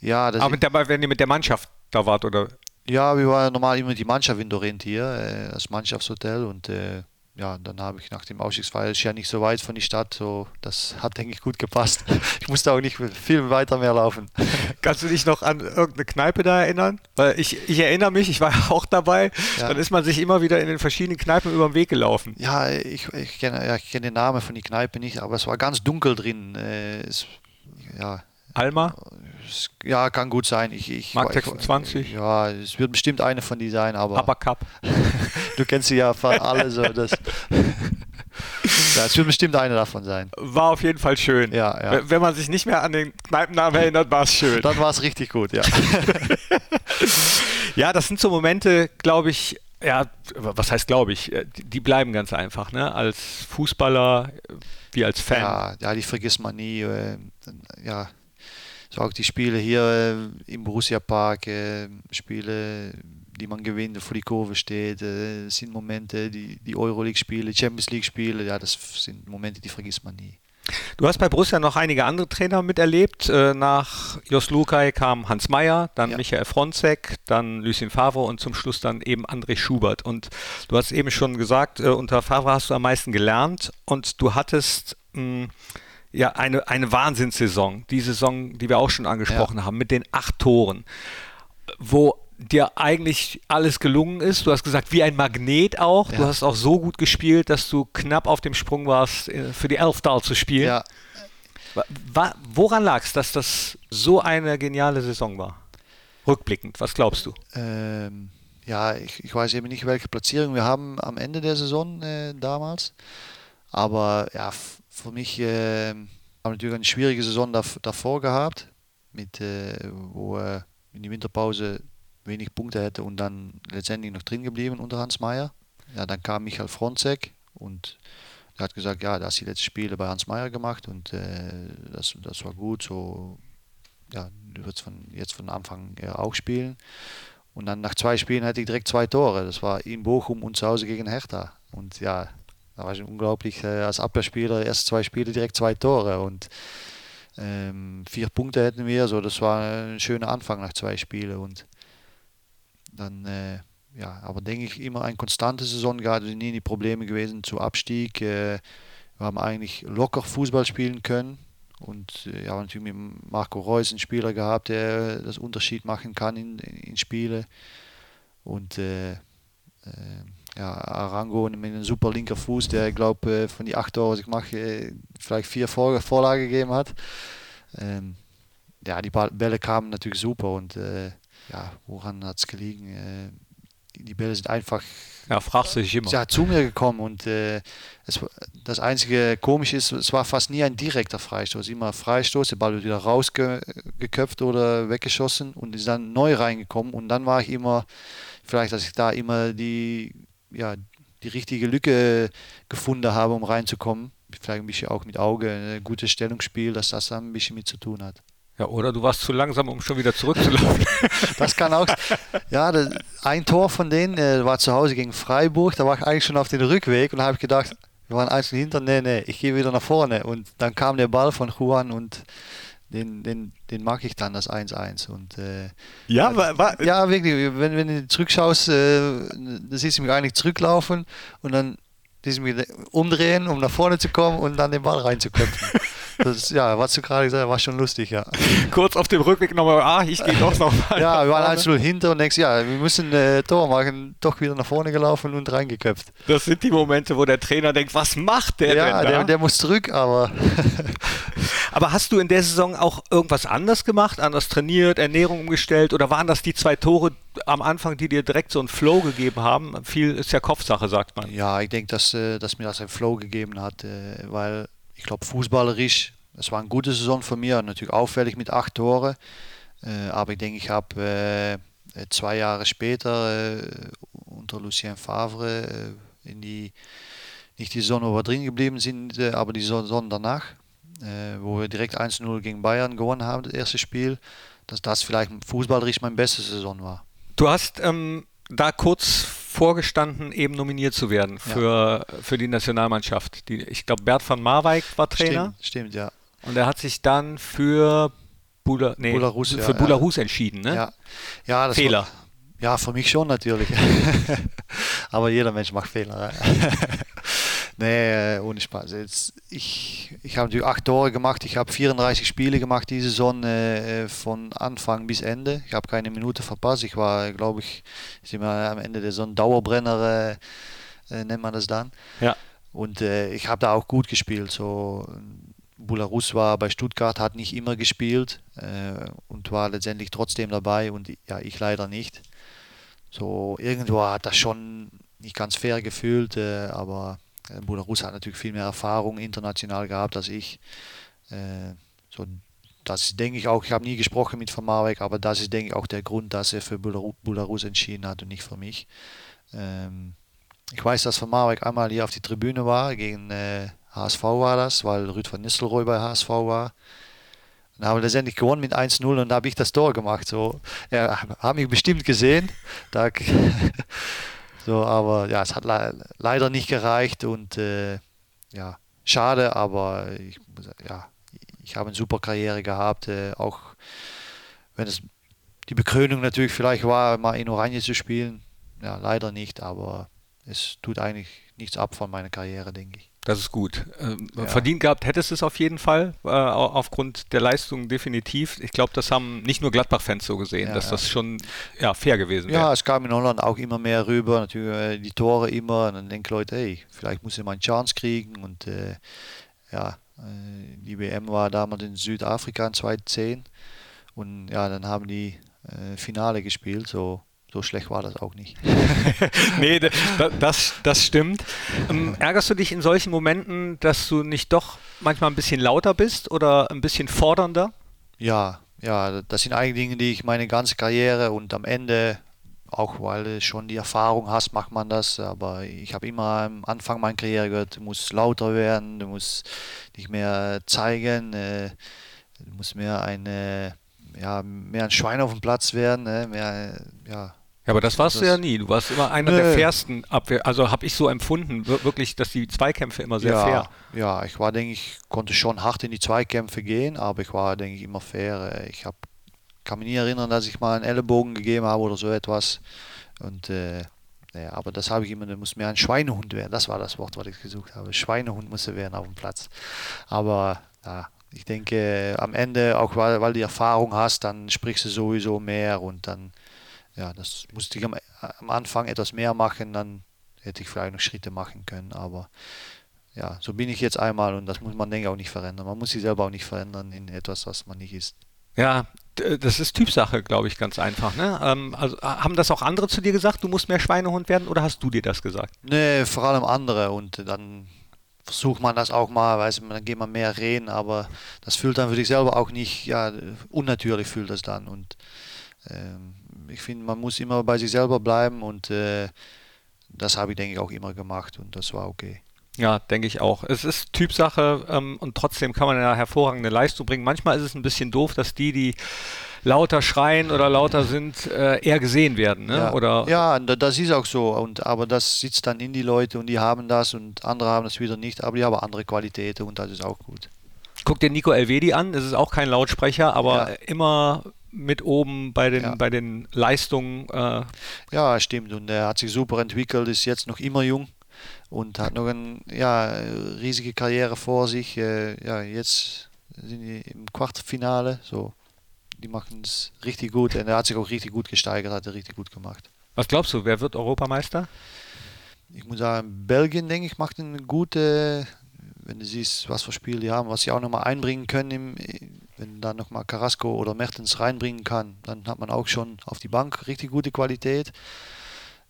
Speaker 2: ja, das
Speaker 1: Aber mit der, wenn ihr mit der Mannschaft da wart, oder?
Speaker 2: Ja, wir waren normal immer die Mannschaft in Dorint hier, äh, das Mannschaftshotel und äh, ja, dann habe ich nach dem Ausstiegsfall, ist ja nicht so weit von die Stadt, so das hat denke ich gut gepasst. Ich musste auch nicht viel weiter mehr laufen.
Speaker 1: Kannst du dich noch an irgendeine Kneipe da erinnern? Weil ich, ich erinnere mich, ich war auch dabei.
Speaker 2: Ja.
Speaker 1: Dann ist man sich immer wieder in den verschiedenen Kneipen über den Weg gelaufen.
Speaker 2: Ja, ich, ich kenne ja, kenn den Namen von die Kneipe nicht, aber es war ganz dunkel drin. Äh, es, ja,
Speaker 1: Alma?
Speaker 2: ja, kann gut sein. Ich, ich,
Speaker 1: Mark
Speaker 2: ich-
Speaker 1: 26?
Speaker 2: Ja, es wird bestimmt eine von die sein, aber
Speaker 1: Upper Cup.
Speaker 2: du kennst sie ja fast alle so. Das, ja, es wird bestimmt eine davon sein.
Speaker 1: War auf jeden Fall schön.
Speaker 2: Ja, ja.
Speaker 1: Wenn- man sich nicht mehr an den Kneipennamen erinnert, war es schön.
Speaker 2: Dann war es richtig gut, ja.
Speaker 1: Ja, das sind so Momente, glaube ich, ja, was heißt glaube ich, äh, die die bleiben ganz einfach, ne? Als Fußballer äh, wie als Fan.
Speaker 2: Ja, ja, die vergisst man nie. Äh, ja, so auch die Spiele hier äh, im Borussia Park, äh, Spiele, die man gewinnt, vor die Kurve steht. Äh, sind Momente, die, die Euroleague-Spiele, Champions League-Spiele, ja, das sind Momente, die vergisst man nie.
Speaker 1: Du hast bei Borussia noch einige andere Trainer miterlebt. Nach Jos Lukai kam Hans Meyer, dann ja. Michael Fronzek, dann Lucien Favre und zum Schluss dann eben André Schubert. Und du hast eben schon gesagt, unter Favre hast du am meisten gelernt und du hattest mh, ja eine, eine Wahnsinnssaison, die Saison, die wir auch schon angesprochen ja. haben, mit den acht Toren, wo dir eigentlich alles gelungen ist. Du hast gesagt, wie ein Magnet auch. Ja. Du hast auch so gut gespielt, dass du knapp auf dem Sprung warst, äh, für die Elftal zu spielen. Ja. Woran lag es, dass das so eine geniale Saison war? Rückblickend, was glaubst du?
Speaker 2: Ähm, ja, ich, ich, weiß eben nicht, welche Platzierung wir haben am Ende der Saison äh, damals. Aber ja, für mich äh, haben natürlich eine schwierige Saison davor gehabt, mit, äh, wo äh, in die Winterpause wenig Punkte hätte und dann letztendlich noch drin geblieben unter Hans Meyer. Ja, dann kam Michael Fronzek und er hat gesagt, ja, da hast die letzten Spiele bei Hans Meyer gemacht und äh, das, das war gut. So, ja, du wirst von, jetzt von Anfang ja, auch spielen. Und dann nach zwei Spielen hatte ich direkt zwei Tore. Das war in Bochum und zu Hause gegen Hertha. Und ja, da war ich unglaublich äh, als Abwehrspieler, erst zwei Spiele direkt zwei Tore. Und ähm, vier Punkte hätten wir. So, das war ein schöner Anfang nach zwei Spielen. Und dann, äh, ja, aber denke ich immer eine konstante Saison gehabt, sind nie die Probleme gewesen zu Abstieg. Äh, wir haben eigentlich locker Fußball spielen können und äh, ja, natürlich mit Marco Reus einen Spieler gehabt, der das Unterschied machen kann in, in Spiele. Und äh, äh, ja, Arango mit einem super linker Fuß, der, ich glaube, von die acht Tore, was ich mache, vielleicht vier Vor Vorlagen gegeben hat. Ähm, ja, die Bälle kamen natürlich super und äh, ja, woran hat es gelegen? Äh, die Bälle sind einfach
Speaker 1: ja, fragst du dich immer.
Speaker 2: Ja, zu mir gekommen und äh, es, das einzige komisch ist, es war fast nie ein direkter Freistoß. Immer Freistoß, der Ball wird wieder rausgeköpft oder weggeschossen und ist dann neu reingekommen und dann war ich immer, vielleicht, dass ich da immer die, ja, die richtige Lücke gefunden habe, um reinzukommen. Vielleicht ein bisschen auch mit Auge, ein gutes Stellungsspiel, dass das dann ein bisschen mit zu tun hat.
Speaker 1: Ja, oder du warst zu langsam, um schon wieder zurückzulaufen.
Speaker 2: das kann auch. Ja, das, ein Tor von denen äh, war zu Hause gegen Freiburg. Da war ich eigentlich schon auf den Rückweg und habe ich gedacht, wir waren eins hinter, nee, nee, ich gehe wieder nach vorne. Und dann kam der Ball von Juan und den, den, den mag ich dann, das 1-1. Und, äh,
Speaker 1: ja, war, war,
Speaker 2: ja, wirklich, wenn, wenn du zurückschaust, äh, da siehst du mich eigentlich zurücklaufen und dann umdrehen, um nach vorne zu kommen und dann den Ball reinzuköpfen. Das, ja, was du gerade gesagt hast, war schon lustig, ja.
Speaker 1: Kurz auf dem Rückweg nochmal, ah, ich gehe doch noch mal.
Speaker 2: ja, wir waren 1-0 hinter und denkst, ja, wir müssen äh, Tor machen, doch wieder nach vorne gelaufen und reingeköpft.
Speaker 1: Das sind die Momente, wo der Trainer denkt, was macht der
Speaker 2: ja,
Speaker 1: denn da?
Speaker 2: Der, der muss zurück, aber...
Speaker 1: aber hast du in der Saison auch irgendwas anders gemacht, anders trainiert, Ernährung umgestellt oder waren das die zwei Tore am Anfang, die dir direkt so einen Flow gegeben haben? Viel ist ja Kopfsache, sagt man.
Speaker 2: Ja, ich denke, dass, äh, dass mir das einen Flow gegeben hat, äh, weil ich glaube, fußballerisch, es war eine gute Saison für mir, natürlich auffällig mit acht Tore. Äh, aber ich denke, ich habe äh, zwei Jahre später unter Lucien Favre in die, nicht die Saison, wo wir drin geblieben sind, aber die Saison danach, wo wir direkt 1-0 gegen Bayern gewonnen haben, das erste Spiel, dass das vielleicht fußballerisch meine beste Saison war.
Speaker 1: Du hast ähm, da kurz vorgestanden, eben nominiert zu werden für, ja. für die Nationalmannschaft. Die, ich glaube, Bert van Marwijk war Trainer.
Speaker 2: Stimmt, stimmt, ja.
Speaker 1: Und er hat sich dann für Bula, nee, Bularus, für ja, Bularus ja. entschieden, ne?
Speaker 2: Ja, ja das
Speaker 1: Fehler.
Speaker 2: War, ja, für mich schon natürlich. Aber jeder Mensch macht Fehler. Nee, äh, ohne Spaß. Jetzt, ich ich habe natürlich acht Tore gemacht. Ich habe 34 Spiele gemacht diese Saison äh, von Anfang bis Ende. Ich habe keine Minute verpasst. Ich war, glaube ich, ist immer am Ende der Saison Dauerbrenner, äh, äh, nennt man das dann.
Speaker 1: Ja.
Speaker 2: Und äh, ich habe da auch gut gespielt. So, Bularus war bei Stuttgart, hat nicht immer gespielt äh, und war letztendlich trotzdem dabei und ja, ich leider nicht. So, irgendwo hat das schon nicht ganz fair gefühlt, aber äh, Bruder Russ hat natürlich viel mehr Erfahrung international gehabt als ich. Äh, so, das denke ich auch, ich habe nie gesprochen mit Van Marwijk, aber das ist denke ich auch der Grund, dass er für Belarus entschieden hat und nicht für mich. Ähm, ich weiß, dass Van Marwijk einmal hier auf die Tribüne war, gegen äh, HSV war das, weil Rüd van Nistelrooy bei HSV war. Und haben letztendlich gewonnen mit 1-0 und da habe ich das Tor gemacht. So, ja, haben mich bestimmt gesehen. Da, so, aber ja, es hat le leider nicht gereicht und äh, ja, schade, aber ich, ja, ich habe eine super Karriere gehabt, äh, auch wenn es die Bekrönung natürlich vielleicht war, mal in Oranje zu spielen. Ja, leider nicht, aber es tut eigentlich nichts ab von meiner Karriere, denke ich.
Speaker 1: Das ist gut. Ähm, ja. Verdient gehabt hättest du es auf jeden Fall, äh, aufgrund der Leistung definitiv. Ich glaube, das haben nicht nur Gladbach-Fans so gesehen, ja, dass ja. das schon ja, fair gewesen wäre.
Speaker 2: Ja, es kam in Holland auch immer mehr rüber, natürlich äh, die Tore immer. Und dann denken Leute, hey, vielleicht muss ich mal eine Chance kriegen. Und äh, ja, äh, die WM war damals in Südafrika in 2010. Und ja, dann haben die äh, Finale gespielt. So so schlecht war das auch nicht.
Speaker 1: nee, das, das stimmt. Ähm, ärgerst du dich in solchen Momenten, dass du nicht doch manchmal ein bisschen lauter bist oder ein bisschen fordernder?
Speaker 2: Ja, ja, das sind eigentlich Dinge, die ich meine ganze Karriere und am Ende, auch weil du schon die Erfahrung hast, macht man das. Aber ich habe immer am Anfang meiner Karriere gehört, du musst lauter werden, du musst dich mehr zeigen, äh, du musst mehr eine ja, mehr ein Schwein auf dem Platz werden, ne? mehr, ja,
Speaker 1: ja, aber das warst das du ja nie. Du warst immer einer nee. der fairsten Abwehr. Also habe ich so empfunden, wirklich, dass die Zweikämpfe immer sehr
Speaker 2: ja,
Speaker 1: fair.
Speaker 2: Ja, ich war, denke ich, konnte schon hart in die Zweikämpfe gehen, aber ich war, denke ich, immer fair. Ich hab, kann mich nie erinnern, dass ich mal einen Ellenbogen gegeben habe oder so etwas. Und äh, ja, aber das habe ich immer, da muss mehr ein Schweinehund werden. Das war das Wort, was ich gesucht habe. Schweinehund musste werden auf dem Platz. Aber ja, ich denke, am Ende, auch weil, weil du die Erfahrung hast, dann sprichst du sowieso mehr und dann ja, das musste ich am, am, Anfang etwas mehr machen, dann hätte ich vielleicht noch Schritte machen können, aber ja, so bin ich jetzt einmal und das muss man, denke ich, auch nicht verändern. Man muss sich selber auch nicht verändern in etwas, was man nicht ist.
Speaker 1: Ja, das ist Typsache, glaube ich, ganz einfach. Ne? Ähm, also, haben das auch andere zu dir gesagt, du musst mehr Schweinehund werden oder hast du dir das gesagt?
Speaker 2: Nee, vor allem andere und dann versucht man das auch mal, weiß man, dann geht man mehr reden, aber das fühlt dann für dich selber auch nicht, ja, unnatürlich fühlt das dann und ähm, ich finde, man muss immer bei sich selber bleiben und äh, das habe ich, denke ich, auch immer gemacht und das war okay.
Speaker 1: Ja, denke ich auch. Es ist Typsache ähm, und trotzdem kann man ja hervorragende Leistung bringen. Manchmal ist es ein bisschen doof, dass die, die lauter schreien oder lauter sind, äh, eher gesehen werden. Ne?
Speaker 2: Ja,
Speaker 1: oder
Speaker 2: ja das ist auch so. Und, aber das sitzt dann in die Leute und die haben das und andere haben das wieder nicht, aber die haben andere Qualitäten und das ist auch gut.
Speaker 1: Guck dir Nico Elvedi an, das ist auch kein Lautsprecher, aber ja. immer mit oben bei den, ja. bei den Leistungen. Äh
Speaker 2: ja, stimmt. Und er hat sich super entwickelt, ist jetzt noch immer jung und hat noch eine ja, riesige Karriere vor sich. Äh, ja, jetzt sind die im Quartfinale. So, die machen es richtig gut. Und er hat sich auch richtig gut gesteigert, hat er richtig gut gemacht.
Speaker 1: Was glaubst du, wer wird Europameister?
Speaker 2: Ich muss sagen, Belgien, denke ich, macht eine gute, wenn du siehst, was für Spiele die haben, was sie auch nochmal einbringen können im, wenn dann nochmal Carrasco oder Mertens reinbringen kann, dann hat man auch schon auf die Bank richtig gute Qualität.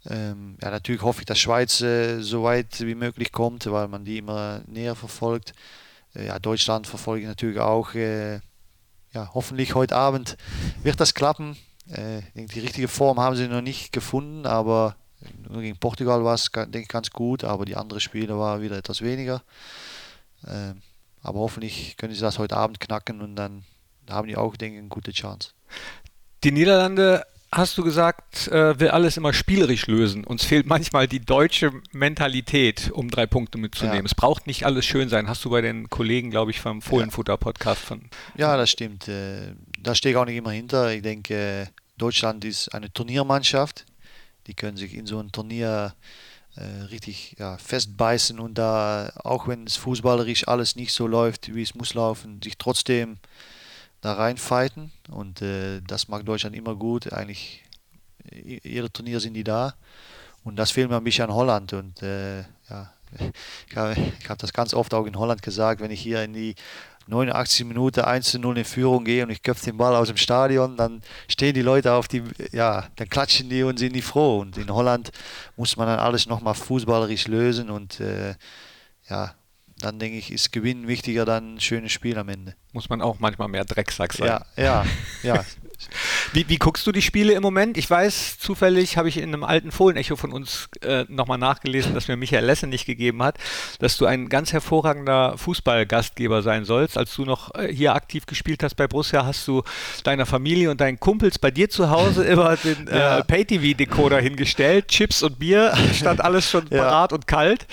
Speaker 2: Ähm, ja, natürlich hoffe ich, dass Schweiz äh, so weit wie möglich kommt, weil man die immer näher verfolgt. Äh, ja, Deutschland verfolge ich natürlich auch. Äh, ja, hoffentlich heute Abend wird das klappen. Äh, die richtige Form haben sie noch nicht gefunden, aber nur gegen Portugal war es, denke ich, ganz gut, aber die anderen Spiele waren wieder etwas weniger. Ähm, aber hoffentlich können sie das heute Abend knacken und dann haben die auch, denke ich, eine gute Chance.
Speaker 1: Die Niederlande, hast du gesagt, äh, will alles immer spielerisch lösen. Uns fehlt manchmal die deutsche Mentalität, um drei Punkte mitzunehmen. Ja. Es braucht nicht alles schön sein. Hast du bei den Kollegen, glaube ich, vom Fohlenfutter-Podcast von.
Speaker 2: Ja, das stimmt. Äh, da stehe ich auch nicht immer hinter. Ich denke, Deutschland ist eine Turniermannschaft. Die können sich in so ein Turnier richtig ja, festbeißen und da, auch wenn es fußballerisch alles nicht so läuft, wie es muss laufen, sich trotzdem da reinfighten. Und äh, das mag Deutschland immer gut. Eigentlich jeder Turnier sind die da. Und das fehlt mir ein bisschen an Holland. Und äh, ja, ich habe hab das ganz oft auch in Holland gesagt, wenn ich hier in die 89 Minuten 1 zu 0 in Führung gehe und ich köpfe den Ball aus dem Stadion, dann stehen die Leute auf die, ja, dann klatschen die und sind die froh. Und in Holland muss man dann alles nochmal fußballerisch lösen und äh, ja, dann denke ich, ist Gewinnen wichtiger dann ein schönes Spiel am Ende.
Speaker 1: Muss man auch manchmal mehr Drecksack sein.
Speaker 2: Ja, ja, ja.
Speaker 1: Wie, wie, guckst du die Spiele im Moment? Ich weiß, zufällig habe ich in einem alten Fohlen-Echo von uns äh, nochmal nachgelesen, dass mir Michael Lesse nicht gegeben hat, dass du ein ganz hervorragender Fußballgastgeber sein sollst. Als du noch äh, hier aktiv gespielt hast bei Borussia, hast du deiner Familie und deinen Kumpels bei dir zu Hause immer den äh, ja. Pay-TV-Decoder hingestellt. Chips und Bier, stand alles schon ja. parat und kalt.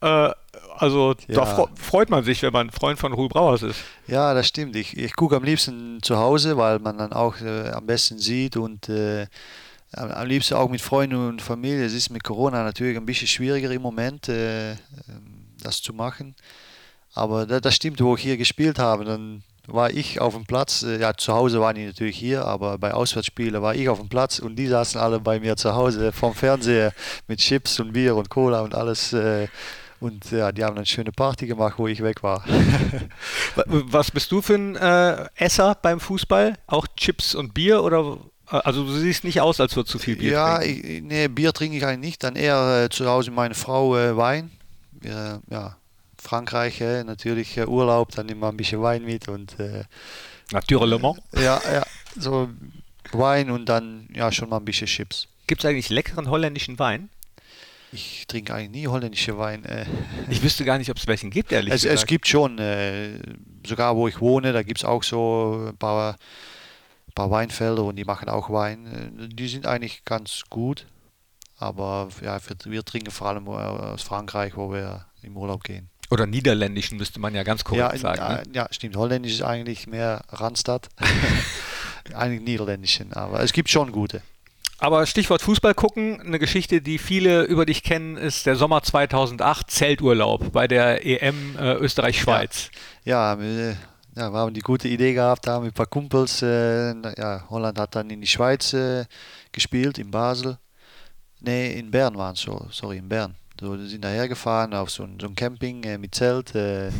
Speaker 1: Äh, also ja. da freut man sich, wenn man Freund von Ruhl Brauers ist.
Speaker 2: Ja, das stimmt. Ich, ich gucke am liebsten zu Hause, weil man dann auch äh, am besten sieht und äh, am liebsten auch mit Freunden und Familie. Es ist mit Corona natürlich ein bisschen schwieriger im Moment, äh, ähm, das zu machen. Aber das, das, stimmt, wo ich hier gespielt habe, dann war ich auf dem Platz. Äh, ja, zu Hause waren die natürlich hier, aber bei Auswärtsspielen war ich auf dem Platz und die saßen alle bei mir zu Hause vom Fernseher mit Chips und Bier und Cola und alles äh, und ja, die haben eine schöne Party gemacht, wo ich weg war.
Speaker 1: Was bist du für ein äh, Esser beim Fußball? Auch Chips und Bier oder? Also du siehst nicht aus, als würdest du viel Bier
Speaker 2: ja,
Speaker 1: trinken.
Speaker 2: Ja, nee, Bier trinke ich eigentlich nicht. Dann eher äh, zu Hause meine Frau äh, Wein. Wir, ja, Frankreich äh, natürlich äh, Urlaub, dann immer ein bisschen Wein mit und
Speaker 1: äh, Naturellement.
Speaker 2: ja, ja, so Wein und dann ja schon mal ein bisschen Chips.
Speaker 1: Gibt es eigentlich leckeren holländischen Wein?
Speaker 2: Ich trinke eigentlich nie holländische Wein. Äh.
Speaker 1: Ich wüsste gar nicht, ob es welchen gibt,
Speaker 2: ehrlich es, gesagt. Es gibt schon, äh, sogar wo ich wohne, da gibt es auch so ein paar, ein paar Weinfelder und die machen auch Wein. Äh, die sind eigentlich ganz gut, aber ja, wir trinken vor allem aus Frankreich, wo wir im Urlaub gehen.
Speaker 1: Oder niederländischen müsste man ja ganz korrekt ja, sagen. Ne?
Speaker 2: Ja, stimmt. Holländisch ist eigentlich mehr Randstadt. eigentlich niederländischen, aber es gibt schon gute.
Speaker 1: Aber Stichwort Fußball gucken, eine Geschichte, die viele über dich kennen, ist der Sommer 2008, Zelturlaub bei der EM äh, Österreich-Schweiz.
Speaker 2: Ja, ja, wir, ja, wir haben die gute Idee gehabt, da haben ein paar Kumpels. Äh, ja, Holland hat dann in die Schweiz äh, gespielt, in Basel. Nee, in Bern waren es so, sorry, in Bern. So, wir sind daher gefahren auf so ein, so ein Camping äh, mit Zelt. Äh.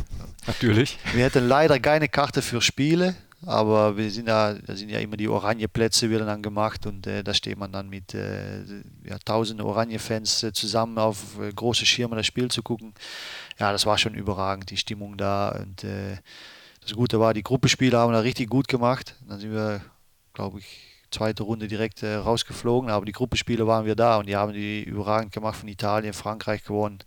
Speaker 1: Natürlich.
Speaker 2: Wir hatten leider keine Karte für Spiele. Aber wir sind da, da sind ja immer die Oranje-Plätze werden dann gemacht und äh, da steht man dann mit äh, ja, tausenden Oranje-Fans äh, zusammen auf äh, große Schirme das Spiel zu gucken. Ja, das war schon überragend, die Stimmung da. Und äh, das Gute war, die Gruppenspiele haben da richtig gut gemacht. Dann sind wir, glaube ich, zweite Runde direkt äh, rausgeflogen, aber die Gruppenspiele waren wir da und die haben die überragend gemacht von Italien, Frankreich gewonnen.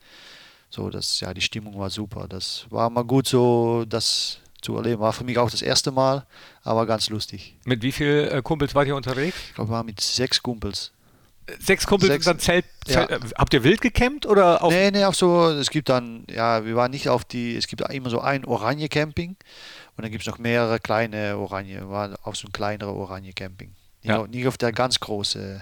Speaker 2: So, das, ja, die Stimmung war super. Das war mal gut so, dass zu erleben. War für mich auch das erste Mal, aber ganz lustig.
Speaker 1: Mit wie vielen äh, Kumpels wart ihr unterwegs?
Speaker 2: Ich glaube, wir waren mit sechs Kumpels.
Speaker 1: Sechs Kumpels sechs, dann Zelt, Zelt ja. Äh, habt ihr wild gecampt oder
Speaker 2: auf? Nee, nee, auf so, es gibt dann, ja, wir waren nicht auf die, es gibt immer so ein Oranje-Camping und dann gibt es noch mehrere kleine Oranje, wir waren auf so ein kleineres Oranje-Camping. Ja. nicht auf der ganz große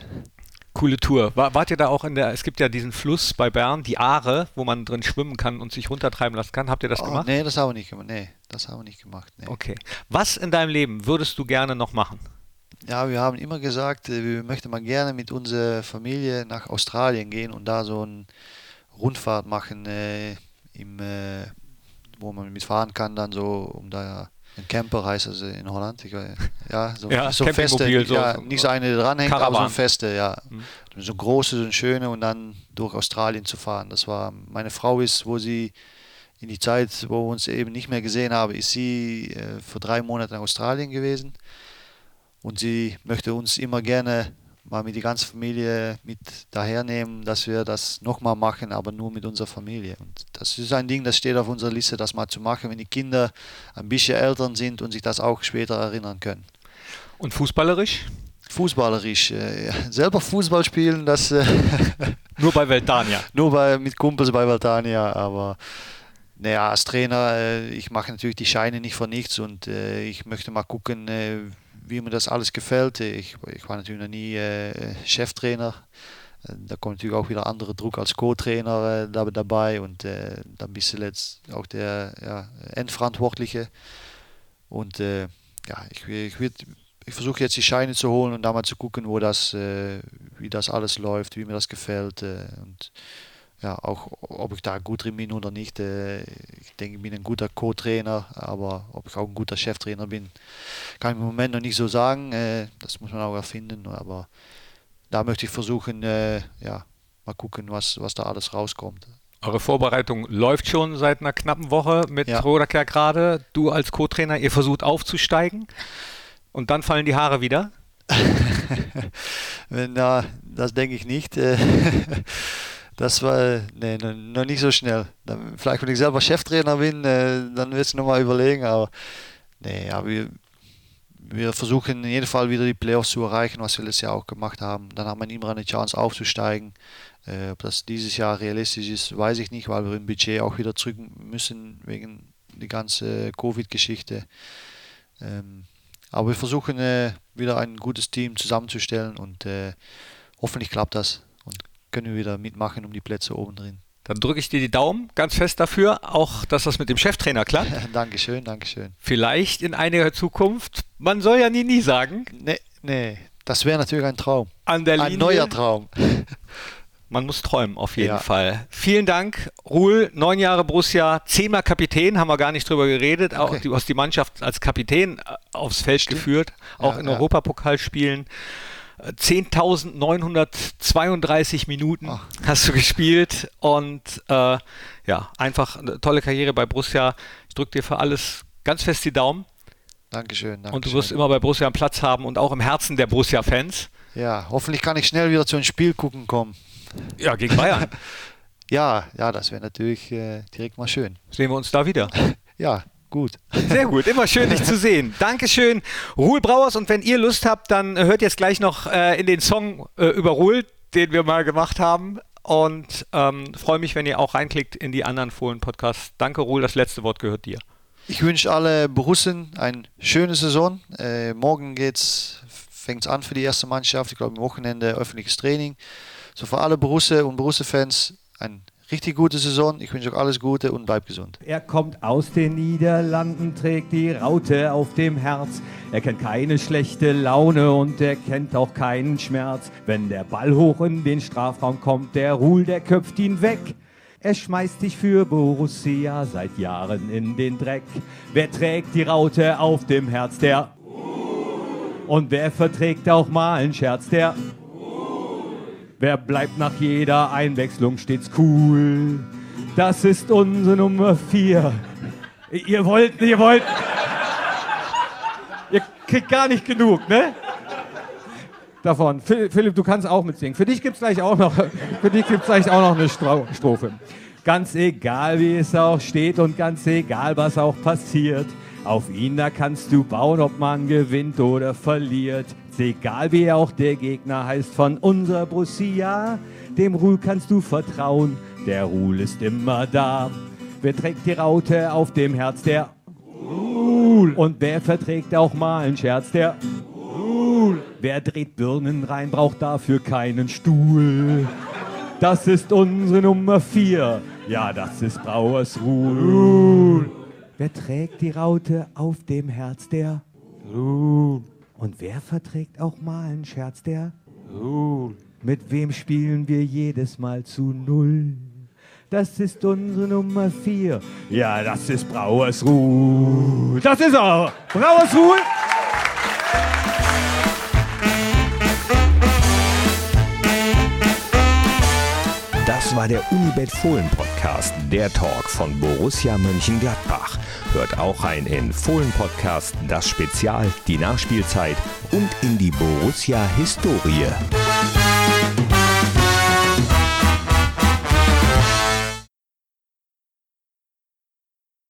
Speaker 1: coole Tour. War, wart ihr da auch in der, es gibt ja diesen Fluss bei Bern, die Aare, wo man drin schwimmen kann und sich runtertreiben lassen kann. Habt ihr das oh, gemacht?
Speaker 2: Nee, das haben wir nicht gemacht. Nee, das haben wir nicht gemacht. Nee.
Speaker 1: Okay. Was in deinem Leben würdest du gerne noch machen?
Speaker 2: Ja, wir haben immer gesagt, äh, wir möchten mal gerne mit unserer Familie nach Australien gehen und da so eine Rundfahrt machen, äh, im, äh, wo man mitfahren kann, dann so, um da ein Camper heißt es in Holland. Ich, ja, so,
Speaker 1: ja,
Speaker 2: so
Speaker 1: feste,
Speaker 2: so, ja, nicht so eine dranhängt, Caravan. aber so feste, ja. Mhm. So große, so schöne und dann durch Australien zu fahren. Das war, meine Frau ist, wo sie in die Zeit, wo wir uns eben nicht mehr gesehen haben, ist sie äh, für drei Monate in Australien gewesen. Und sie möchte uns immer gerne mal mit die ganze Familie mit dahernehmen, dass wir das nochmal machen, aber nur mit unserer Familie. Und das ist ein Ding, das steht auf unserer Liste, das mal zu machen, wenn die Kinder ein bisschen älter sind und sich das auch später erinnern können.
Speaker 1: Und fußballerisch?
Speaker 2: Fußballerisch, äh, selber Fußball spielen, das. Äh,
Speaker 1: nur bei Veltania.
Speaker 2: nur bei, mit Kumpels bei Veltania, aber naja, als Trainer, äh, ich mache natürlich die Scheine nicht für nichts und ich möchte mal gucken, wie mir das alles gefällt. Ich, ich war natürlich noch nie äh, Cheftrainer. Äh, da kommt natürlich auch wieder andere Druck als Co-Trainer äh, dabei und äh, dann bist du letzt auch der ja, Endverantwortliche. Und äh, ja, ich, ich, ich versuche jetzt die Scheine zu holen und da mal zu gucken, wo das, äh, wie das alles läuft, wie mir das gefällt. Und ja, auch ob ich da gut drin bin oder nicht. Äh, ich denke, ich bin ein guter Co-Trainer, aber ob ich auch ein guter Cheftrainer bin, kann ich im Moment noch nicht so sagen. Äh, das muss man auch erfinden, aber da möchte ich versuchen, äh, ja, mal gucken, was, was da alles rauskommt.
Speaker 1: Eure Vorbereitung läuft schon seit einer knappen Woche mit ja. Rodaker gerade. Du als Co-Trainer, ihr versucht aufzusteigen.
Speaker 4: Und dann fallen die Haare wieder?
Speaker 2: Na, das denke ich nicht. Das war nee, noch nicht so schnell. Dann, vielleicht, wenn ich selber Cheftrainer bin, äh, dann wird es nochmal überlegen. Aber nee, aber wir, wir versuchen in jedem Fall wieder die Playoffs zu erreichen, was wir letztes Jahr auch gemacht haben. Dann haben wir immer eine Chance aufzusteigen. Äh, ob das dieses Jahr realistisch ist, weiß ich nicht, weil wir im Budget auch wieder zurück müssen wegen die ganze Covid-Geschichte. Ähm, aber wir versuchen äh, wieder ein gutes Team zusammenzustellen und äh, hoffentlich klappt das können wir wieder mitmachen um die Plätze oben drin.
Speaker 4: Dann drücke ich dir die Daumen ganz fest dafür, auch dass das mit dem Cheftrainer klappt.
Speaker 2: Dankeschön, Dankeschön.
Speaker 4: Vielleicht in einiger Zukunft. Man soll ja nie, nie sagen.
Speaker 2: Nee, nee, das wäre natürlich ein Traum.
Speaker 4: An der
Speaker 2: ein neuer Traum.
Speaker 4: Man muss träumen, auf jeden ja. Fall. Vielen Dank, Ruhl. Neun Jahre Borussia, zehnmal Kapitän, haben wir gar nicht drüber geredet. Okay. Auch, du hast die Mannschaft als Kapitän äh, aufs Feld Stimmt. geführt, auch ja, in ja. Europapokalspielen. 10.932 Minuten Ach. hast du gespielt und äh, ja, einfach eine tolle Karriere bei Borussia. Ich drücke dir für alles ganz fest die Daumen.
Speaker 2: Dankeschön,
Speaker 4: Dankeschön. Und du wirst immer bei Borussia einen Platz haben und auch im Herzen der Borussia-Fans.
Speaker 2: Ja, hoffentlich kann ich schnell wieder zu einem Spiel gucken kommen.
Speaker 4: Ja, gegen Bayern.
Speaker 2: ja, ja, das wäre natürlich äh, direkt mal schön.
Speaker 4: Sehen wir uns da wieder.
Speaker 2: ja, gut.
Speaker 4: Sehr gut, immer schön, dich zu sehen. Dankeschön, Ruhl Brauers. Und wenn ihr Lust habt, dann hört jetzt gleich noch äh, in den Song äh, über Ruhl, den wir mal gemacht haben. Und ähm, freue mich, wenn ihr auch reinklickt in die anderen Fohlen-Podcasts. Danke, Ruhl, das letzte Wort gehört dir.
Speaker 2: Ich wünsche alle Borussen eine schöne Saison. Äh, morgen fängt es an für die erste Mannschaft. Ich glaube, am Wochenende öffentliches Training. So für alle Borusse und Borusse-Fans ein richtig gute Saison. Ich wünsche euch alles Gute und bleibt gesund.
Speaker 1: Er kommt aus den Niederlanden, trägt die Raute auf dem Herz. Er kennt keine schlechte Laune und er kennt auch keinen Schmerz. Wenn der Ball hoch in den Strafraum kommt, der Ruhl, der köpft ihn weg. Er schmeißt dich für Borussia seit Jahren in den Dreck. Wer trägt die Raute auf dem Herz, der und wer verträgt auch mal einen Scherz, der Wer bleibt nach jeder Einwechslung stets cool? Das ist unsere Nummer 4. Ihr wollt, ihr wollt. Ihr kriegt gar nicht genug, ne? Davon. Philipp, du kannst auch mitsingen. Für dich gibt es gleich auch noch, für dich gibt's gleich auch noch eine Strophe. Ganz egal, wie es auch steht und ganz egal, was auch passiert. Auf ihn, da kannst du bauen, ob man gewinnt oder verliert. Egal, wie auch der Gegner heißt von unserer Borussia, dem Ruhl kannst du vertrauen, der Ruhl ist immer da. Wer trägt die Raute auf dem Herz, der Ruhl. Und wer verträgt auch mal einen Scherz, der Ruhl. Wer dreht Birnen rein, braucht dafür keinen Stuhl. Das ist unsere Nummer vier. Ja, das ist Brauers Ruhl. Wer trägt die Raute auf dem Herz der Ruhl? Und wer verträgt auch mal einen Scherz der Ruhl? Mit wem spielen wir jedes Mal zu Null? Das ist unsere Nummer vier. Ja, das ist Brauers Ruhl. Das ist er. Brauers Ruhl.
Speaker 3: Das war der Unibet Fohlen Podcast, der Talk von Borussia Mönchengladbach. Hört auch rein in Fohlen Podcast, das Spezial, die Nachspielzeit und in die Borussia Historie.